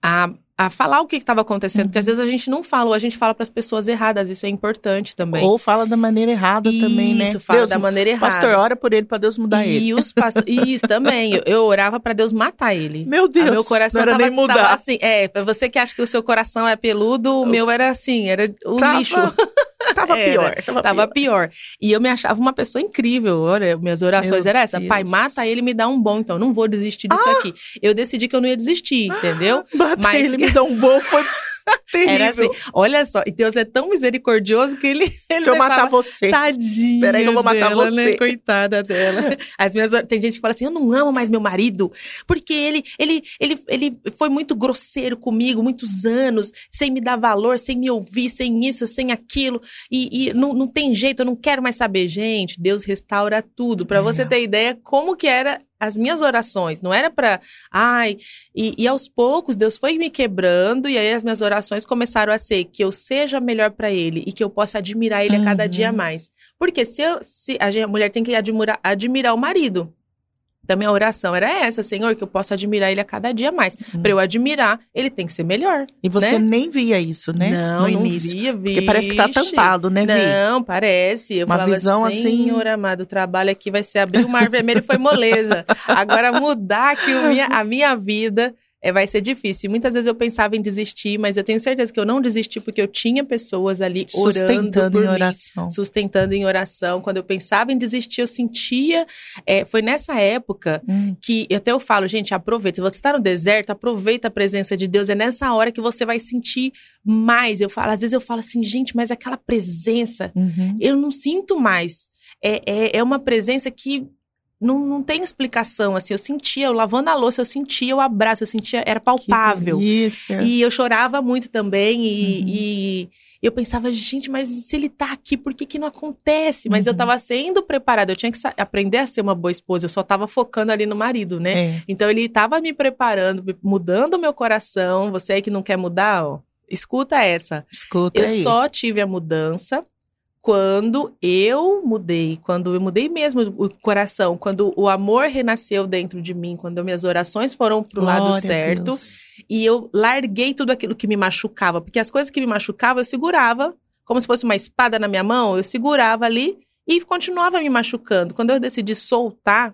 a, a falar o que estava acontecendo, porque às vezes a gente não fala, ou a gente fala para as pessoas erradas, isso é importante também. Ou fala da maneira errada também, né? Isso, fala Deus, da maneira errada. Pastor, ora por ele pra Deus mudar e ele. os pastores, isso também, eu, eu orava para Deus matar ele. Meu Deus, Ah, meu coração não era tava, nem mudar. tava assim, é, pra você que acha que o seu coração é peludo, o meu era assim, era o Tava- lixo. Tava Era, pior, tava, Tava pior. pior. E eu me achava uma pessoa incrível. Olha, minhas orações eram essa. Pai, mata ele me dá um bom. Então, eu não vou desistir disso aqui. Eu decidi que eu não ia desistir, entendeu? Bata Mas- ele me dá um bom, foi terrível. Era assim. Olha só, e Deus é tão misericordioso que ele. ele Deixa eu matar você. Tadinha. Peraí eu vou matar dela, você. Né? Coitada dela. As minhas, tem gente que fala assim: eu não amo mais meu marido, porque ele, ele, ele, ele foi muito grosseiro comigo, muitos anos, sem me dar valor, sem me ouvir, sem isso, sem aquilo. E, e não, não tem jeito, eu não quero mais saber. Gente, Deus restaura tudo. Pra É. você ter ideia como que era as minhas orações. Não era pra. Ai. E, e aos poucos, Deus foi me quebrando, e aí as minhas orações começaram a ser que eu seja melhor pra ele e que eu possa admirar ele a cada Uhum. dia mais. Porque se, eu, se a mulher tem que admirar, admirar o marido. Então, minha oração era essa, Senhor, que eu possa admirar ele a cada dia mais. Hum. Pra eu admirar, ele tem que ser melhor. E você né? nem via isso, né? Não, no não início. via, Porque parece que tá tampado, né, Vi? Não, parece. Eu Uma falava, visão assim- Senhor amado, o trabalho aqui vai ser abrir o mar vermelho e foi moleza. Agora mudar aqui minha, a minha vida é, vai ser difícil. Muitas vezes eu pensava em desistir, mas eu tenho certeza que eu não desisti porque eu tinha pessoas ali orando Sustentando por em mim oração. sustentando em oração. Quando eu pensava em desistir, eu sentia. é, foi nessa época Hum, que até eu falo, gente, aproveita. Se você tá no deserto, aproveita a presença de Deus. É nessa hora que você vai sentir mais. Eu falo, às vezes eu falo assim, gente, mas aquela presença, uhum. eu não sinto mais. É, é, é uma presença que. Não, não tem explicação, assim, eu sentia, eu lavando a louça, eu sentia o abraço, eu sentia, era palpável. Delícia. E eu chorava muito também. E, Uhum. e eu pensava, gente, mas se ele tá aqui, por que, que não acontece? Mas eu Uhum. tava sendo preparada. Eu tinha que aprender a ser uma boa esposa. Eu só tava focando ali no marido, né? É. Então ele tava me preparando, mudando o meu coração. Você aí que não quer mudar, ó. escuta essa. Escuta Eu aí. só tive a mudança quando eu mudei, quando eu mudei mesmo o coração, quando o amor renasceu dentro de mim, quando minhas orações foram pro lado Glória a certo e eu larguei tudo aquilo que me machucava, porque as coisas que me machucavam eu segurava, como se fosse uma espada na minha mão, eu segurava ali e continuava me machucando. Quando eu decidi soltar,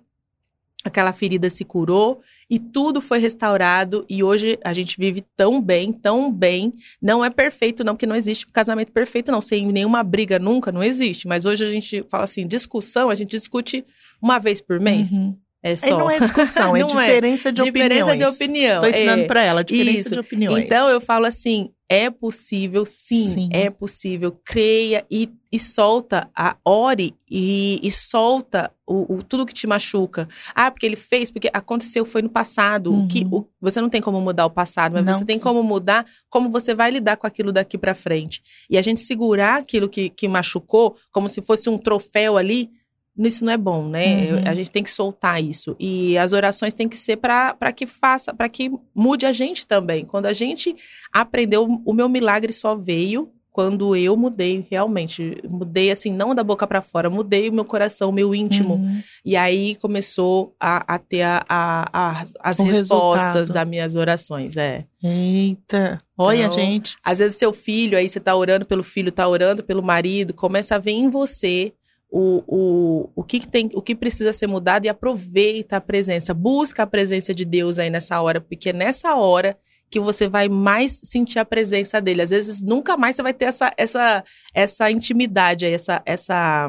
aquela ferida se curou e tudo foi restaurado e hoje a gente vive tão bem, tão bem. Não é perfeito não, porque não existe casamento perfeito não, sem nenhuma briga nunca, não existe. Mas hoje a gente fala assim, discussão, a gente discute uma vez por mês. Uhum. É E só. não é discussão, é é. diferença de Diferença opiniões. de opinião. Tô ensinando é. pra ela, diferença Isso. de opiniões. Então eu falo assim, é possível, sim, Sim. é possível. Creia e, e solta, a, ore e, e solta o, o- tudo que te machuca. Ah, porque ele fez, porque aconteceu, foi no passado. O que, Uhum. o- você não tem como mudar o passado, mas Não você tem como mudar como você vai lidar com aquilo daqui pra frente. E a gente segurar aquilo que, que machucou, como se fosse um troféu ali, isso não é bom, né? Uhum. A gente tem que soltar isso. E as orações têm que ser para que faça, para que mude a gente também. Quando a gente aprendeu, o meu milagre só veio quando eu mudei, realmente. Mudei assim, não da boca para fora, mudei o meu coração, o meu íntimo. Uhum. E aí começou a, a ter a, a- as O respostas resultado. das minhas orações. É. Eita, olha, Então, gente. Às vezes seu filho, aí você tá orando pelo filho, tá orando pelo marido, começa a ver em você o, o, o, que, tem, o que precisa ser mudado e aproveita a presença. Busca a presença de Deus aí nessa hora, porque é nessa hora que você vai mais sentir a presença dele. Às vezes nunca mais você vai ter essa, essa, essa intimidade, aí, essa, essa,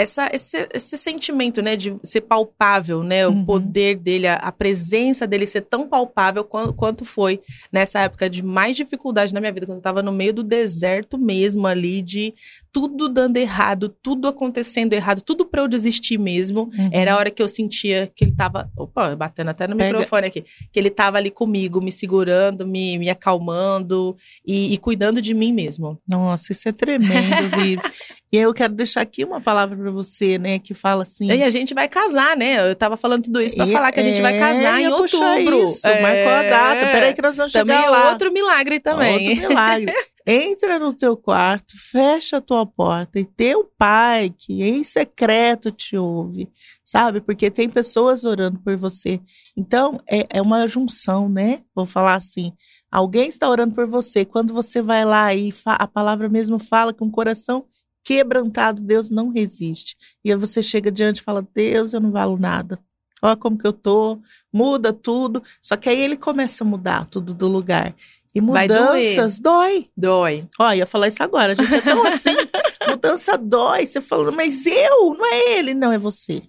essa, esse, esse sentimento, né, de ser palpável, né, o Uhum. poder dele, a, a presença dele ser tão palpável quanto, quanto foi nessa época de mais dificuldade na minha vida, quando eu tava no meio do deserto mesmo ali, de tudo dando errado, tudo acontecendo errado, tudo pra eu desistir mesmo. Uhum. Era a hora que eu sentia que ele tava, opa, batendo até no Pega- microfone aqui, que ele tava ali comigo, me segurando, me, me acalmando e, e cuidando de mim mesmo. Nossa, isso é tremendo, Vivi. e eu quero deixar aqui uma palavra pra você, né, que fala assim. E a gente vai casar, né? Eu tava falando tudo isso pra E- falar que a gente vai é, casar em ia puxar outubro. Isso, marcou a data. Peraí que nós vamos Também chegar é lá. outro milagre também. Outro milagre. Entra no teu quarto, fecha a tua porta e teu pai, que em secreto te ouve, sabe? Porque tem pessoas orando por você. Então, é, é uma junção, né? Vou falar assim. Alguém está orando por você. Quando você vai lá e a palavra mesmo fala que um coração quebrantado, Deus não resiste. E aí você chega diante e fala: Deus, eu não valo nada. Olha como que eu tô, muda tudo. Só que aí ele começa a mudar tudo do lugar. E mudanças dói. Dói. Ó, ia falar isso agora. A gente é tão assim. mudança dói. Você falando, mas eu, não é ele, não, é você.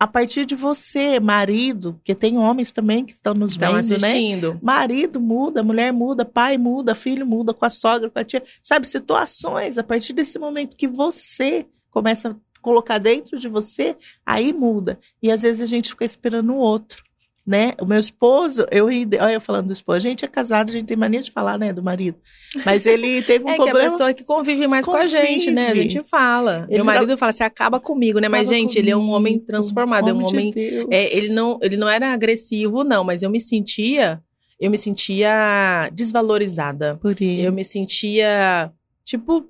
A partir de você, marido, porque tem homens também que estão nos Estão vendo, né? assistindo. Marido muda, mulher muda, pai muda, filho muda, com a sogra, com a tia. Sabe, situações. A partir desse momento que você começa a colocar dentro de você, aí muda. E às vezes a gente fica esperando o outro. Né? O meu esposo, eu ri, de- olha eu falando do esposo, a gente é casado, a gente tem mania de falar, né, do marido. Mas ele teve um é que a problema. pessoa que convive mais com a gente, né? A Convive. gente fala. Ele Meu marido fala, você acaba comigo, né? Mas, gente, ele é um homem comigo, transformado, é um de homem. Deus. é, ele, não, ele não era agressivo, não, mas eu me sentia. Eu me sentia desvalorizada. Por ele. Eu me sentia, tipo,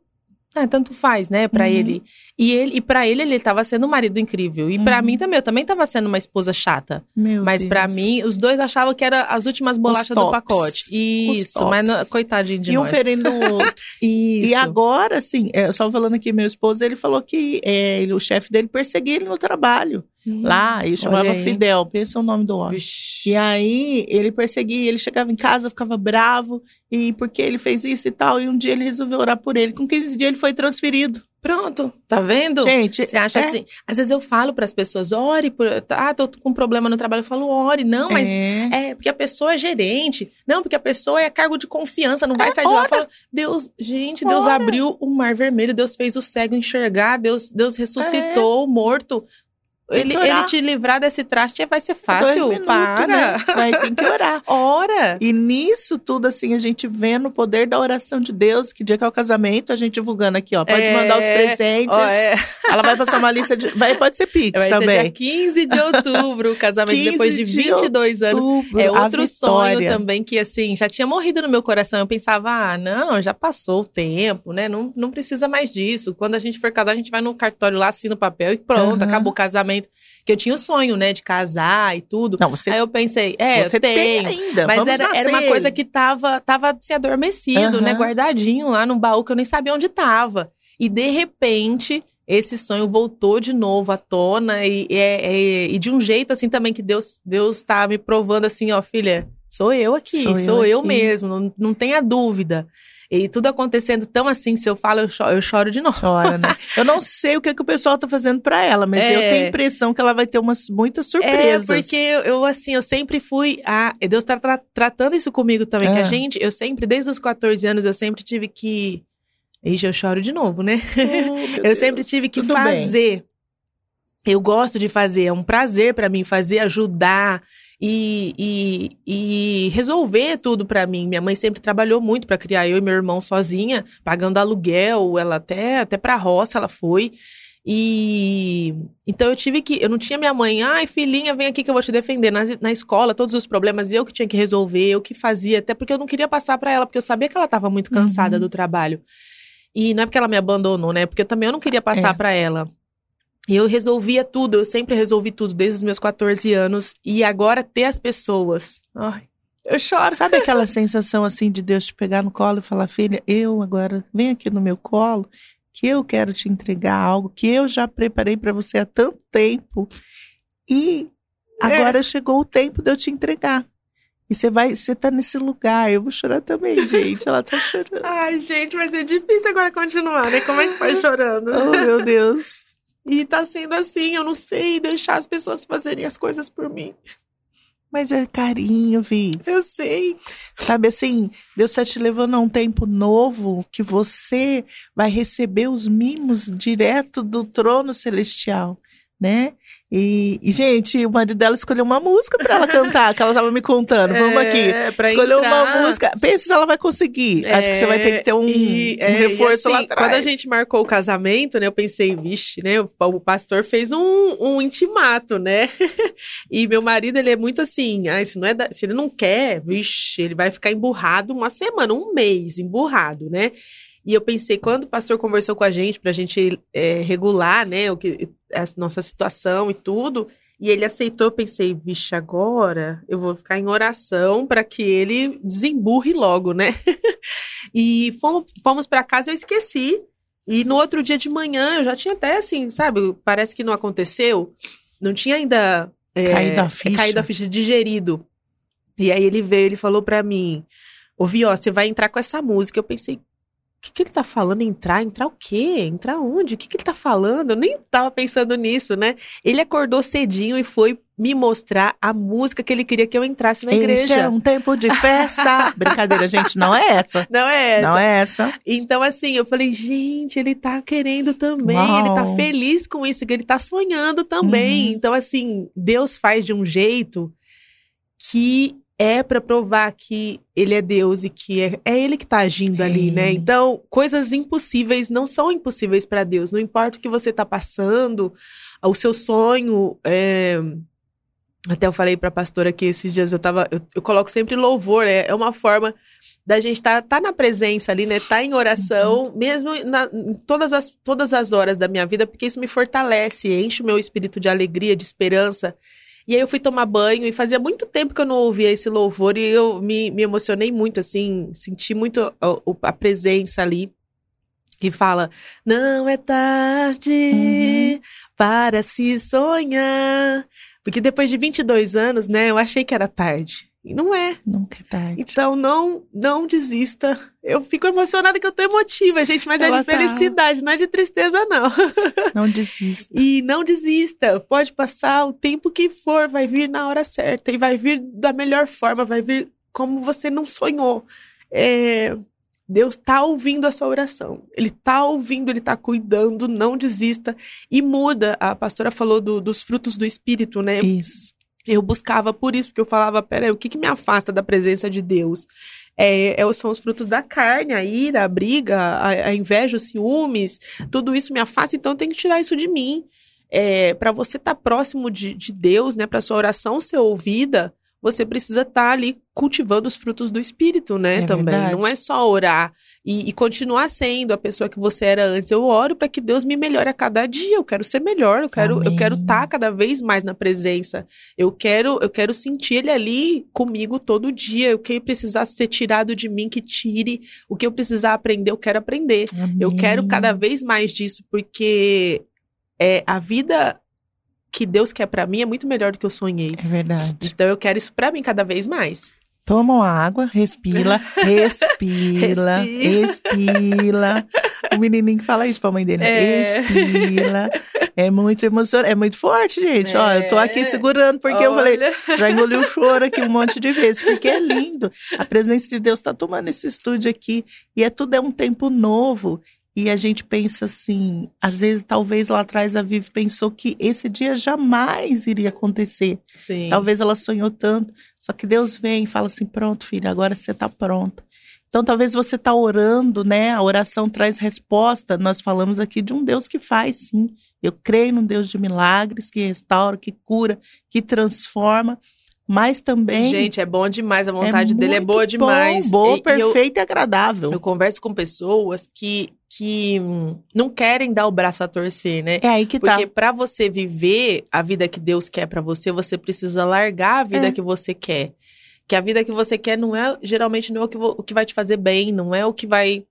ah, tanto faz, né, Pra Uhum. ele. E ele e para ele ele tava sendo um marido incrível. E pra Uhum. mim também, eu também tava sendo uma esposa chata. Meu Mas pra Deus. mim, os dois achavam que era as últimas bolachas do pacote. Isso, mas não, tops. coitadinho de E um nós. ferindo o outro. Isso. E agora, assim, é, eu só falando aqui, meu esposo, ele falou que é, ele- o chefe dele perseguia ele no trabalho. Hum, Lá, ele chamava. Fidel, pensa o nome do homem. Vixe. E aí, ele perseguia, ele chegava em casa, ficava bravo, e porque ele fez isso e tal, e um dia ele resolveu orar por ele. Com 15 dias ele foi transferido. Pronto, tá vendo? Gente, Você acha é, assim? Às vezes eu falo pras pessoas, ore por. Ah, tô com um problema no trabalho. Eu falo, ore. Não, mas é, É, porque a pessoa é gerente. Não, porque a pessoa é cargo de confiança, não vai É, sair de lá. ora. Fala, Deus, gente, Deus abriu o mar vermelho, Deus fez o cego enxergar, Deus, Deus ressuscitou É. o morto. Tem ele, ele te livrar desse traste vai ser fácil. minutos, Para. né? Vai ter que orar. Ora. E nisso tudo, assim, a gente vê no poder da oração de Deus, que dia que é o casamento, a gente divulgando aqui, ó. Pode É, mandar os presentes. Ó, é. Ela vai passar uma lista de. Vai, pode ser Pix Vai ser também. dia 15 de outubro, o casamento 15 depois de de 22 anos. Outubro, É outro sonho também que, assim, já tinha morrido no meu coração. Eu pensava, ah, não, já passou o tempo, né? Não, não precisa mais disso. Quando a gente for casar, a gente vai no cartório lá, assina o papel e pronto, Aham. acabou o casamento. Que eu tinha o sonho, né, de casar e tudo. Não, você, Aí eu pensei, é, você eu tem tenho. ainda. Mas vamos era, era uma coisa que tava, tava assim, adormecido, Aham. né? Guardadinho lá no baú, que eu nem sabia onde tava. E de repente, esse sonho voltou de novo à tona. E, e, é- e de um jeito assim também que Deus, Deus tá me provando assim, ó, filha, sou eu aqui, Sou sou, eu eu, aqui. mesmo, não, não tenha dúvida. E tudo acontecendo tão assim, se eu falo, eu choro, eu choro de novo. Chora, né? Eu não sei o que, que o pessoal tá fazendo pra ela, mas É. eu tenho a impressão que ela vai ter umas muitas surpresas. É, porque eu, eu, assim, eu sempre fui. A, Deus tá tra- tratando isso comigo também. Que Ah. a gente, eu sempre, desde os 14 anos, eu sempre tive que. Ixi, eu choro de novo, né? Oh, eu Deus. sempre tive que Tudo bem. fazer. Eu gosto de fazer, é um prazer pra mim fazer, ajudar e, e, e resolver tudo pra mim. Minha mãe sempre trabalhou muito pra criar eu e meu irmão sozinha, pagando aluguel, ela até até para roça ela foi. E então eu tive que, eu não tinha minha mãe, ai filhinha, vem aqui que eu vou te defender na, na escola, todos os problemas eu que tinha que resolver, eu que fazia, até porque eu não queria passar pra ela, porque eu sabia que ela tava muito cansada Uhum. do trabalho. E não é porque ela me abandonou, né? Porque eu também eu não queria passar É. pra ela. Eu resolvia tudo, eu sempre resolvi tudo desde os meus 14 anos e agora ter as pessoas. Ai, eu choro. Sabe aquela sensação assim de Deus te pegar no colo e falar, filha, eu agora vem aqui no meu colo, que eu quero te entregar algo que eu já preparei pra você há tanto tempo e agora chegou o tempo de eu te entregar. E você vai, você tá nesse lugar. Eu vou chorar também, gente. Ela tá chorando. Ai, gente, vai ser difícil agora continuar, né? Como é que vai chorando? Oh, meu Deus. E tá sendo assim, eu não sei deixar as pessoas fazerem as coisas por mim. Mas é carinho, Vi. Eu sei. Sabe assim, Deus está te levando a um tempo novo que você vai receber os mimos direto do trono celestial, né? E, e, gente, o marido dela escolheu uma música para ela cantar, que ela tava me contando. Vamos aqui. É, pra Escolheu entrar. uma música. Pensa se ela vai conseguir. Acho que você vai ter que ter um, E- um é, reforço lá assim, atrás. Quando a gente marcou o casamento, né? Eu pensei, vixe, né? O, o pastor fez um, um intimato, né? e meu marido, ele é muito assim, ah, se, não é da- se ele não quer, vixe, ele vai ficar emburrado uma semana, um mês emburrado, né? E eu pensei, quando o pastor conversou com a gente, pra gente é, regular, né, o que, a nossa situação e tudo, e ele aceitou, eu pensei, vixe, agora eu vou ficar em oração para que ele desemburre logo, né? e fomos, fomos para casa, eu esqueci. E no outro dia de manhã, eu já tinha até assim, sabe? Parece que não aconteceu. Não tinha ainda é, Caído a ficha. caído a ficha digerido. E aí ele veio, ele falou pra mim: Ouvi, ó, você vai entrar com essa música. Eu pensei, o que, que ele tá falando? Entrar? Entrar o quê? Entrar onde? O que, que ele tá falando? Eu nem tava pensando nisso, né? Ele acordou cedinho e foi me mostrar a música que ele queria que eu entrasse na igreja. é um tempo de festa. Brincadeira, gente, não é essa. Não é essa. Não é essa. Então, assim, eu falei, gente, ele tá querendo também, Uau. ele tá feliz com isso, que ele tá sonhando também. Uhum. Então, assim, Deus faz de um jeito que é pra provar que ele é Deus e que é, é ele que tá agindo É ali, né? ele. Então, coisas impossíveis não são impossíveis pra Deus. Não importa o que você tá passando, o seu sonho. é, Até eu falei pra pastora que esses dias eu tava. Eu, eu coloco sempre louvor, é, é uma forma da gente tá, tá na presença ali, né? Tá em oração, mesmo na, em todas, as, todas as horas da minha vida, porque isso me fortalece, enche o meu espírito de alegria, de esperança. E aí eu fui tomar banho e fazia muito tempo que eu não ouvia esse louvor e eu me, me emocionei muito, assim, senti muito a, a presença ali. Que fala, não é tarde Uhum. para se sonhar. Porque depois de 22 anos, né, eu achei que era tarde. E não é. Nunca é tarde. Então não, não desista. Eu fico emocionada que eu tô emotiva, gente, mas é Ela de tá. felicidade, não é de tristeza, não. Não desista. E não desista. Pode passar o tempo que for, vai vir na hora certa. E vai vir da melhor forma, vai vir como você não sonhou. É, Deus tá ouvindo a sua oração. Ele tá ouvindo, ele tá cuidando, não desista e muda. A pastora falou do- dos frutos do espírito, né? Isso. Eu buscava por isso, porque eu falava, peraí, o que, que me afasta da presença de Deus? É, é- são os frutos da carne, a ira, a briga, a, a inveja, os ciúmes, tudo isso me afasta, então tenho que tirar isso de mim. É, para você estar próximo de, de Deus, né, para sua oração ser ouvida, você precisa estar ali cultivando os frutos do Espírito, né, É também. verdade. Não é só orar e, e continuar sendo a pessoa que você era antes. Eu oro para que Deus me melhore a cada dia. Eu quero ser melhor, eu quero eu Amém. quero estar cada vez mais na presença. Eu quero, eu quero sentir ele ali comigo todo dia. O que precisar ser tirado de mim, que tire. O que eu precisar aprender, eu quero aprender. Eu Amém. quero cada vez mais disso, porque é, a vida que Deus quer pra mim é muito melhor do que eu sonhei. É verdade. Então eu quero isso pra mim cada vez mais. Toma uma água, respira, respira, respira. O menininho que fala isso pra mãe dele. né? É. Respira. É muito emocionante, é muito forte, gente. Ó, eu tô aqui É. segurando porque eu falei, Olha. já engoli o choro aqui um monte de vezes, porque é lindo. A presença de Deus tá tomando esse estúdio aqui e é tudo é um tempo novo. E a gente pensa assim, às vezes, talvez lá atrás a Vivi pensou que esse dia jamais iria acontecer. Sim. Talvez ela sonhou tanto, só que Deus vem e fala assim: pronto, filha, agora você está pronta. Então, talvez você está orando, né? A oração traz resposta. Nós falamos aqui de um Deus que faz, sim. Eu creio num Deus de milagres, que restaura, que cura, que transforma, mas também. Gente, é bom demais. A vontade dele é boa bom, demais. boa, E- e eu- perfeita e agradável. Eu converso com pessoas que, que hum, não querem dar o braço a torcer, né? É aí que tá. Porque pra você viver a vida que Deus quer pra você, você precisa largar a vida É. que você quer. Que a vida que você quer não é, geralmente não é o que, o que vai te fazer bem, não é o que vai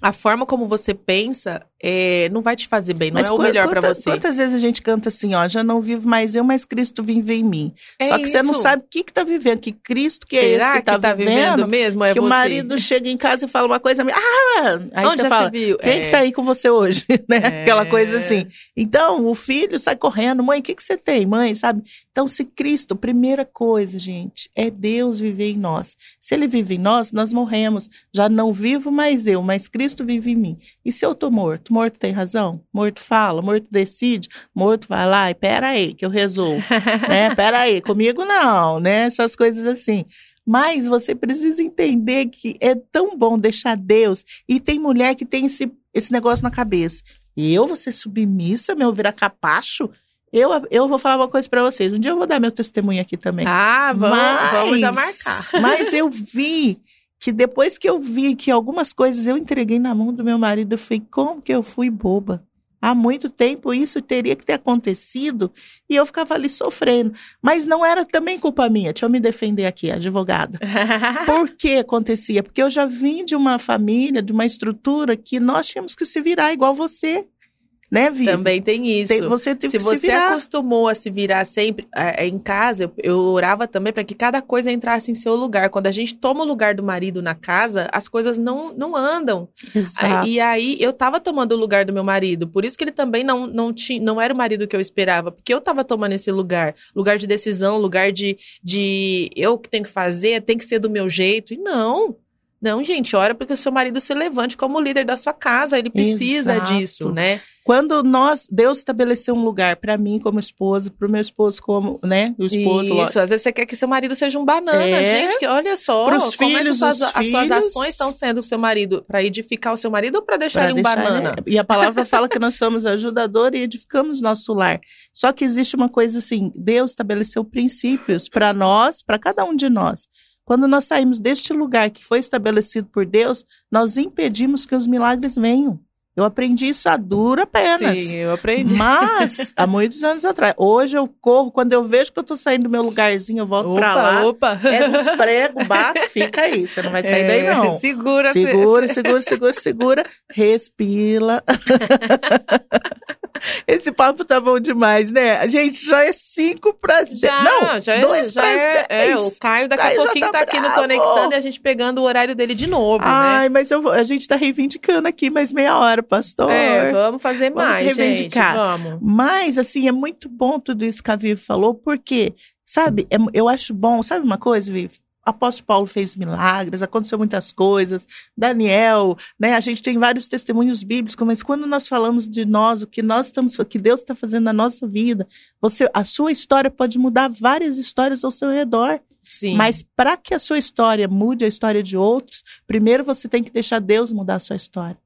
a forma como você pensa é, não vai te fazer bem, não é o quan- melhor pra quantas- você. Quantas vezes a gente canta assim, ó, já não vivo mais eu, mas Cristo vive em mim. É Só que você não isso. sabe o que que tá vivendo, que Cristo que é Será esse que tá, vivendo, mesmo? É que você. o marido chega em casa e fala uma coisa, ah, aí Onde você já fala, se viu? quem É. que tá aí com você hoje, né? É. Aquela coisa assim. Então, o filho sai correndo, mãe, o que que você tem, mãe, sabe? Então, se Cristo, primeira coisa, gente, é Deus viver em nós. Se ele vive em nós, nós morremos. Já não vivo mais eu, mas Cristo vive em mim. E se eu tô morto? Morto tem razão? Morto fala, morto decide, morto vai lá e pera aí que eu resolvo, né? Pera aí, comigo não, né? Essas coisas assim. Mas você precisa entender que é tão bom deixar Deus. E tem mulher que tem esse, esse negócio na cabeça. Eu vou ser submissa, meu virar capacho? Eu, eu vou falar uma coisa pra vocês. Um dia eu vou dar meu testemunho aqui também. Ah, vamos, Mas- vamos já marcar. Mas eu vi que depois que eu vi que algumas coisas eu entreguei na mão do meu marido, eu falei, como que eu fui boba? Há muito tempo isso teria que ter acontecido e eu ficava ali sofrendo. Mas não era também culpa minha. Deixa eu me defender aqui, advogada. Por que acontecia? Porque eu já vim de uma família, de uma estrutura que nós tínhamos que se virar igual você. Né, Vivi? Também tem isso. Tem- você teve Se que você se virar. acostumou a se virar sempre é, é, em casa, eu, eu orava também para que cada coisa entrasse em seu lugar. Quando a gente toma o lugar do marido na casa, as coisas não, não andam. Exato. E aí eu tava tomando o lugar do meu marido. Por isso que ele também não, não, tinha, não era o marido que eu esperava. Porque eu tava tomando esse lugar. Lugar de decisão, lugar de, de eu que tenho que fazer, tem que ser do meu jeito. E não. Não, gente, ora porque o seu marido se levante como líder da sua casa. Ele precisa Exato. disso, né? Quando nós, Deus estabeleceu um lugar para mim como esposa, para o meu esposo como, né, o esposo, Isso, às vezes você quer que seu marido seja um banana, É. gente. Que olha só, Pros como é que filhos, suas, as suas filhos. ações estão sendo com seu marido? Pra edificar o seu marido ou pra deixar pra ele um deixar banana? ele- E a palavra fala que nós somos ajudador e edificamos nosso lar. Só que existe uma coisa assim, Deus estabeleceu princípios para nós, para cada um de nós. Quando nós saímos deste lugar que foi estabelecido por Deus, nós impedimos que os milagres venham. Eu aprendi isso a dura penas. Sim, eu aprendi. Mas, há muitos anos atrás. Hoje eu corro, quando eu vejo que eu tô saindo do meu lugarzinho, eu volto pra lá. opa. Pego os pregos, bato, fica aí. Você não vai sair daí, É, não. Segura, Segura, segura, segura, segura. Respira. Esse papo tá bom demais, né? Gente, já é cinco para Já, Não, já, é- dois já para é, é, o. Caio daqui Caio a já pouquinho tá tá, aqui no. Conectando e a gente pegando o horário dele de novo, Ai, mas eu vou- a gente tá reivindicando aqui mais meia hora, pastor. né? É, vamos fazer Vamos mais, reivindicar. gente, vamos. Mas, assim, é muito bom tudo isso que a Vivi falou, porque, sabe, é- eu acho bom, sabe uma coisa, Vivi? Apóstolo Paulo fez milagres, aconteceu muitas coisas, Daniel, né? A gente tem vários testemunhos bíblicos, mas quando nós falamos de nós, o que nós estamos, o que Deus está fazendo na nossa vida, você, a sua história pode mudar várias histórias ao seu redor. Sim. Mas para que a sua história mude a história de outros, primeiro você tem que deixar Deus mudar a sua história.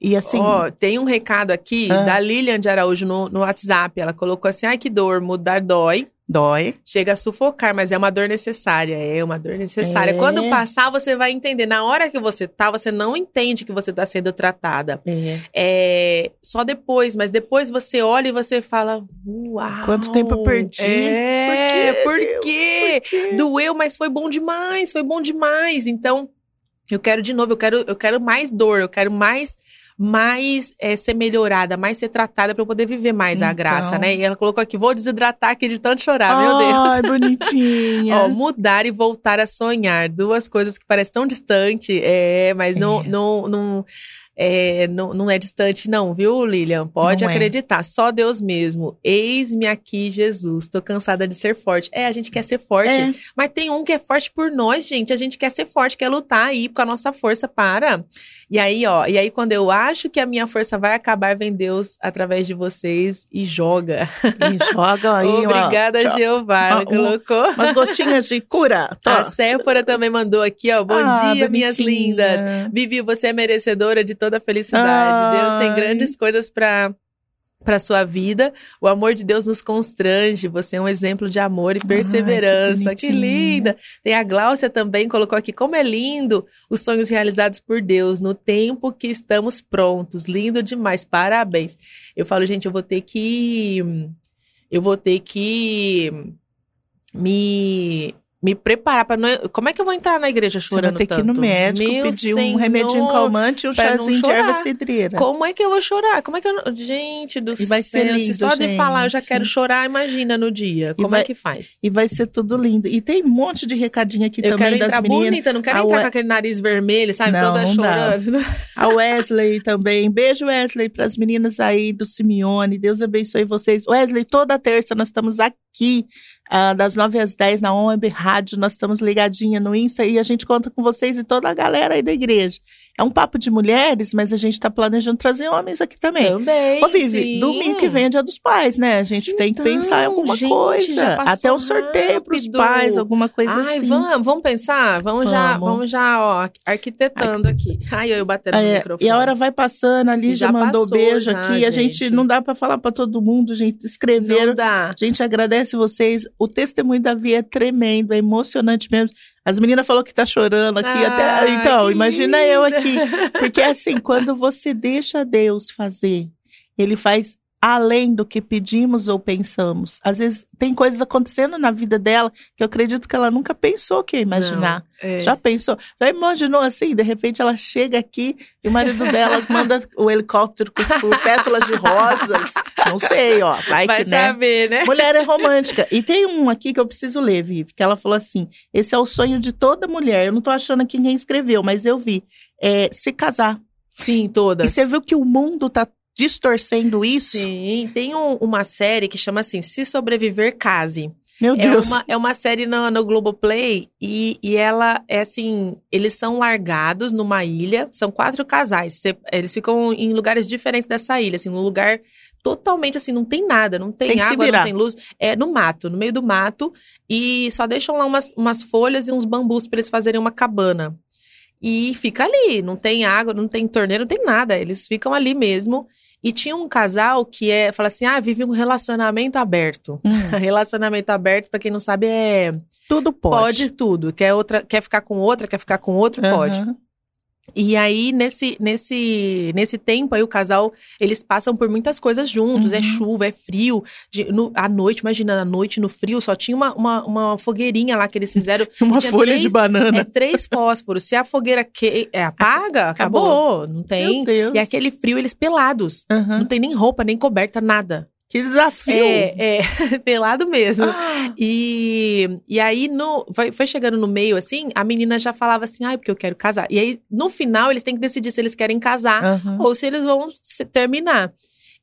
E assim, Ó, tem um recado aqui Ah. da Lilian de Araújo no, no WhatsApp. Ela colocou assim: ai, que dor, mudar dói. Dói. Chega a sufocar, mas é uma dor necessária. É uma dor necessária. É. Quando passar, você vai entender. Na hora que você tá, você não entende que você está sendo tratada. É. É só depois, mas depois você olha e você fala: Uau! Quanto tempo eu perdi? É, Por por quê, quê? Porque Doeu, mas foi bom demais, foi bom demais. Então, eu quero de novo, eu quero, eu quero mais dor, eu quero mais mais é, ser melhorada, mais ser tratada para eu poder viver mais a Então. graça, né? E ela colocou aqui, vou desidratar aqui de tanto chorar, meu Deus. Ai, bonitinha. Ó, mudar e voltar a sonhar. Duas coisas que parecem tão distante, é, mas não, É. não, não, é, não, não é distante, não, viu, Lilian? Pode Não é. acreditar, só Deus mesmo. Eis-me aqui, Jesus. Tô cansada de ser forte. É, a gente quer ser forte. É. Mas tem um que é forte por nós, gente. A gente quer ser forte, quer lutar aí com a nossa força para. E aí, ó, e aí quando eu acho que a minha força vai acabar, vem Deus através de vocês e joga. E joga aí Obrigada, tchau. Jeová. Uma- uma- colocou. umas gotinhas de cura. Tó. A Séfora também mandou aqui, ó. Bom Ah, dia, minhas bonitinha. lindas. Vivi, você é merecedora de toda a felicidade. Deus tem Ai. grandes coisas pra para sua vida. O amor de Deus nos constrange. Você é um exemplo de amor e perseverança. que, bonitinha. linda. Tem a Gláucia também colocou aqui como é lindo os sonhos realizados por Deus no tempo que estamos prontos. Lindo demais. Parabéns. Eu falo, gente, eu vou ter que eu vou ter que me me preparar para não como é que eu vou entrar na igreja Você vai chorando ter que ir tanto? no médico, Meu pedir um Senhor, remedinho calmante e um chazinho de erva cidreira. Como é que eu vou chorar? Como é que eu. Gente do E vai céu, ser se lindo, só de falar eu já gente. quero chorar, imagina no dia. Como vai- é que faz? E vai ser tudo lindo. E tem um monte de recadinho aqui eu também quero das entrar meninas. bonita, não quero A entrar We- com aquele nariz vermelho, sabe? Não, Toda não dá. chorando. A Wesley também. Beijo, Wesley, para as meninas aí do Simeone. Deus abençoe vocês. Wesley, toda terça nós estamos aqui, ah, das 9 às 10 na OMB Rádio. Nós estamos ligadinha no Insta e a gente conta com vocês e toda a galera aí da igreja. É um papo de mulheres, mas a gente está planejando trazer homens aqui também. Também. Ô, Vivi, sim. domingo que vem é dia dos pais, né? A gente tem que Então, pensar em alguma gente, coisa. já Até um sorteio pros rápido. pais, alguma coisa Ai, assim. vamos, vamos pensar? Vamos, já, Vamos. vamos já, ó, arquitetando aqui. Ai, eu batendo no É, microfone. e a hora vai passando, a Lígia já mandou passou, beijo já, aqui. A gente gente. não dá pra falar pra todo mundo, gente. Escreveram. Não dá. A gente agradece vocês. O testemunho da Via é tremendo, é emocionante mesmo. As meninas falaram que tá chorando aqui. Ah, até, então, imagina eu linda. aqui. Porque assim, quando você deixa Deus fazer, ele faz além do que pedimos ou pensamos. Às vezes tem coisas acontecendo na vida dela que eu acredito que ela nunca pensou que ia imaginar. É. Já pensou? Já imaginou assim? De repente ela chega aqui e o marido dela manda o helicóptero com pétalas de rosas. Não sei, ó. Vai, Vai que, né? saber, né? Mulher é romântica. E tem um aqui que eu preciso ler, Vivi, que ela falou assim: esse é o sonho de toda mulher. Eu não tô achando aqui quem escreveu, mas eu vi. É se casar. Sim, todas. E você viu que o mundo tá distorcendo isso? Sim, tem um- uma série que chama assim, Se Sobreviver, Case. Meu É Deus. uma, é uma série no, no Globoplay e, e ela é assim, eles são largados numa ilha, são quatro casais, Cê- eles ficam em lugares diferentes dessa ilha, assim, num lugar totalmente assim, não tem nada, não tem, Tem água, não tem luz, é no mato, no meio do mato, e só deixam lá umas, umas folhas e uns bambus para eles fazerem uma cabana. E fica ali, não tem água, não tem torneira, não tem nada, eles ficam ali mesmo. E tinha um casal que é, fala assim: "Ah, vive um relacionamento aberto". Hum, Relacionamento aberto, pra quem não sabe, é tudo pode. pode, tudo. Quer outra, quer ficar com outra, quer ficar com outro, pode. E aí nesse nesse nesse tempo aí o casal, eles passam por muitas coisas juntos, é Uhum. chuva, é frio, de, no, à noite, imagina, à noite no frio, só tinha uma, uma, uma fogueirinha lá que eles fizeram, Uma folha de três- banana. é três fósforos. Se a fogueira que, é, apaga, Acabou. acabou, não tem. Meu Deus. E aquele frio eles pelados, Aham. não tem nem roupa, nem coberta, nada. Que desafio. É, é pelado mesmo. Ah, E, e aí, no, foi, foi chegando no meio, assim, a menina já falava assim, ai, porque eu quero casar. E aí, no final, eles têm que decidir se eles querem casar aham. ou se eles vão se- terminar.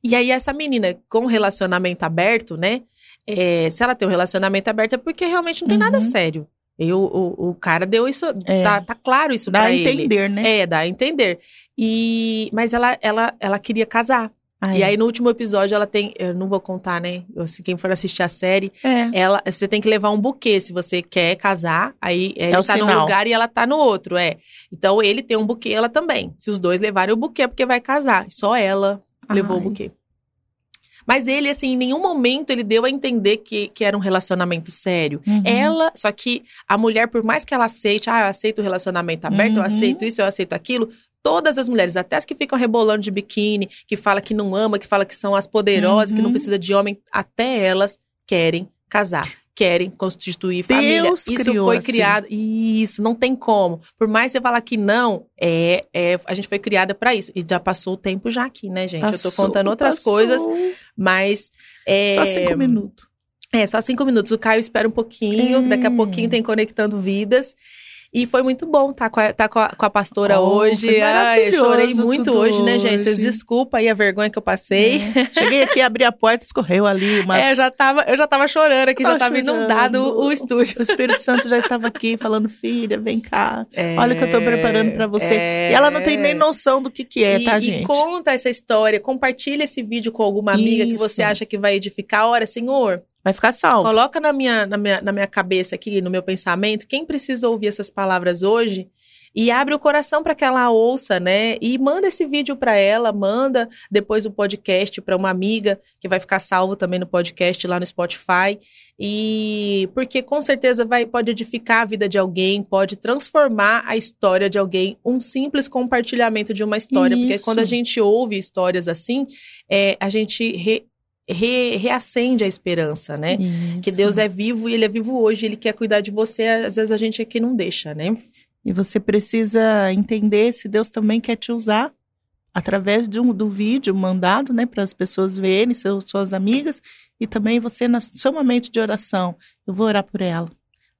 E aí, essa menina com relacionamento aberto, né? é, se ela tem um relacionamento aberto é porque realmente não tem nada Uhum. sério. Eu, o, o cara deu isso, É. tá, tá claro isso Dá pra a ele. entender, né? É, dá a entender. E, mas ela, ela, ela queria casar. Ai, E aí, no último episódio, ela tem. Eu não vou contar, né? Eu- quem for assistir a série, é. ela, você tem que levar um buquê se você quer casar. Aí ele o tá num sinal. lugar e ela tá no outro, é. Então ele tem um buquê, ela também. Se os dois levarem o buquê, é porque vai casar. Só ela levou o Ai. buquê. Mas ele, assim, em nenhum momento ele deu a entender que, que era um relacionamento sério. Uhum. Ela, só que a mulher, por mais que ela aceite, ah, eu aceito o relacionamento aberto, eu Uhum. aceito isso, eu aceito aquilo. Todas as mulheres, até as que ficam rebolando de biquíni, que fala que não ama, que fala que são as poderosas, que não Uhum. precisa de homem, até elas querem casar, querem constituir família. Deus Isso foi assim. criado. Isso, não tem como. Por mais você falar que não, é, é a gente foi criada pra isso. E já passou o tempo já aqui, né, gente? eu tô Passou, contando outras passou. coisas, mas. É, Só cinco minutos. é, só cinco minutos. O Caio espera um pouquinho, É. daqui a pouquinho tem Conectando Vidas. E foi muito bom estar com a, tá com a, com a pastora Oh, hoje. Ai, eu chorei muito hoje, né, gente? Vocês desculpa aí a vergonha que eu passei. É. Cheguei aqui, abri a porta, escorreu ali. Mas É, eu já tava, eu já tava chorando aqui, já Tava chorando. inundado o, estúdio. o Espírito Santo já estava aqui falando, filha, vem cá. É, Olha o que eu tô preparando pra você. é. E ela não tem nem noção do que que é, e, tá, e gente? conta essa história, compartilha esse vídeo com alguma amiga que Isso. você acha que vai edificar. Ora, Senhor, Vai ficar salvo. Coloca na minha, na, minha, na minha cabeça aqui, no meu pensamento, quem precisa ouvir essas palavras hoje e abre o coração para que ela ouça, né? E manda esse vídeo para ela, manda depois o podcast para uma amiga que vai ficar salvo também no podcast lá no Spotify. E porque com certeza vai pode edificar a vida de alguém, pode transformar a história de alguém, um simples compartilhamento de uma história, porque Isso. quando a gente ouve histórias assim, é, a gente re- re- reacende a esperança, né? Que Deus é vivo e Ele é vivo hoje, Ele quer cuidar de você, às vezes a gente aqui não deixa, né? E você precisa entender se Deus também quer te usar através de um, do vídeo mandado, né, para as pessoas verem, seus, suas amigas, e também você na seu momento de oração. Eu vou orar por ela.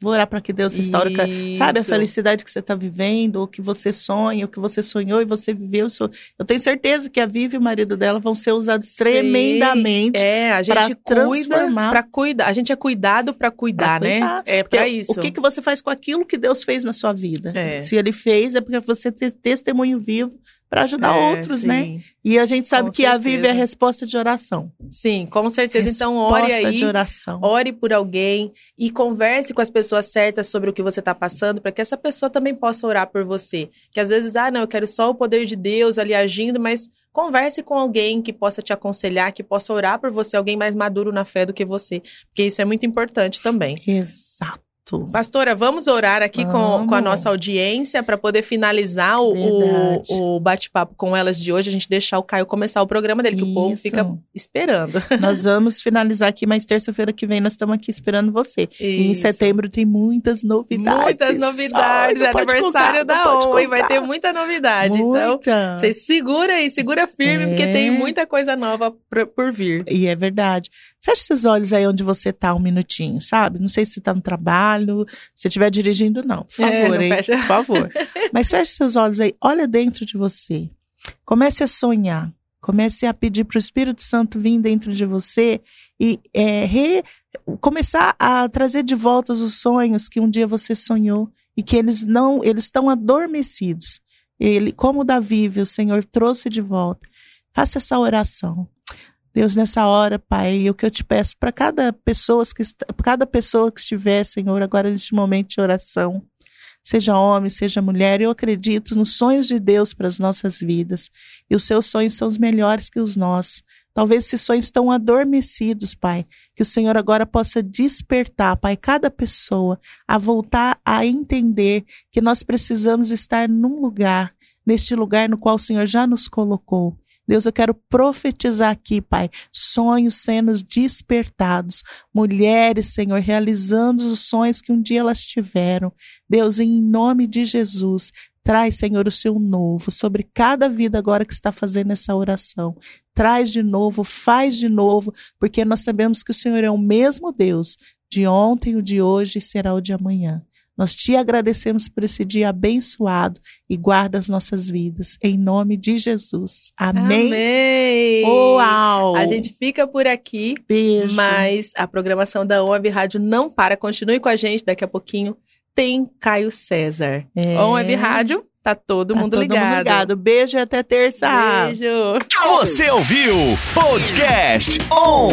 Vou orar para que Deus restaure, ca- sabe, a Isso. felicidade que você está vivendo, ou que você sonha, ou que você sonhou e você viveu. isso. Eu tenho certeza que a Vivi e o marido dela vão ser usados tremendamente. É, a pra gente cuida transformar. para cuidar. A gente é cuidado para cuidar, Pra né? cuidar. É Porque para isso. O que, que você faz com aquilo que Deus fez na sua vida? É. Se ele fez, é porque você tem testemunho vivo para ajudar É, outros, sim. né? E a gente sabe Com que a Vivi é a certeza. resposta de oração. Sim, com certeza. Então, ore Resposta aí. de oração. Ore por alguém e converse com as pessoas certas sobre o que você está passando, para que essa pessoa também possa orar por você. Que às vezes, ah, não, eu quero só o poder de Deus ali agindo, mas converse com alguém que possa te aconselhar, que possa orar por você, alguém mais maduro na fé do que você, porque isso é muito importante também. Exato. Pastora, vamos orar aqui com, Vamos. com a nossa audiência para poder finalizar o, o, o bate-papo com elas de hoje. A gente deixar o Caio começar o programa dele, que o povo Isso. fica esperando. Nós vamos finalizar aqui, mas terça-feira que vem nós estamos aqui esperando você. E em Isso. setembro tem muitas novidades. Muitas novidades. É aniversário contar, da pode ON, e vai ter muita novidade. Então, Muita. você segura aí, segura firme, É. porque tem muita coisa nova por, por vir. E é verdade. Feche seus olhos aí onde você tá um minutinho, sabe? Não sei se você tá no trabalho, se estiver dirigindo, não. Por É, favor, não hein? fecha. Por favor. Mas feche seus olhos aí, olha dentro de você. Comece a sonhar. Comece a pedir para o Espírito Santo vir dentro de você e é, re- começar a trazer de volta os sonhos que um dia você sonhou e que eles não, eles estão adormecidos. Ele, como Davi, o Senhor trouxe de volta. Faça essa oração. Deus, nessa hora, Pai, o que eu te peço para cada pessoa que cada pessoa que estiver, Senhor, agora neste momento de oração, seja homem, seja mulher, eu acredito nos sonhos de Deus para as nossas vidas. E os seus sonhos são os melhores que os nossos. Talvez esses sonhos estão adormecidos, Pai. Que o Senhor agora possa despertar, Pai, cada pessoa a voltar a entender que nós precisamos estar num lugar, neste lugar no qual o Senhor já nos colocou. Deus, eu quero profetizar aqui, Pai, sonhos sendo despertados, mulheres, Senhor, realizando os sonhos que um dia elas tiveram. Deus, em nome de Jesus, traz, Senhor, o seu novo sobre cada vida agora que está fazendo essa oração. Traz de novo, faz de novo, porque nós sabemos que o Senhor é o mesmo Deus de ontem, o de hoje e será o de amanhã. Nós te agradecemos por esse dia abençoado e guarda as nossas vidas. Em nome de Jesus. Amém. Amém! Uau! A gente fica por aqui, Beijo. mas a programação da OAB Rádio não para. Continue com a gente, daqui a pouquinho tem Caio César. É. Web Rádio, tá todo Tá mundo todo ligado. mundo ligado. Beijo e até terça. Beijo. Você ouviu Podcast On!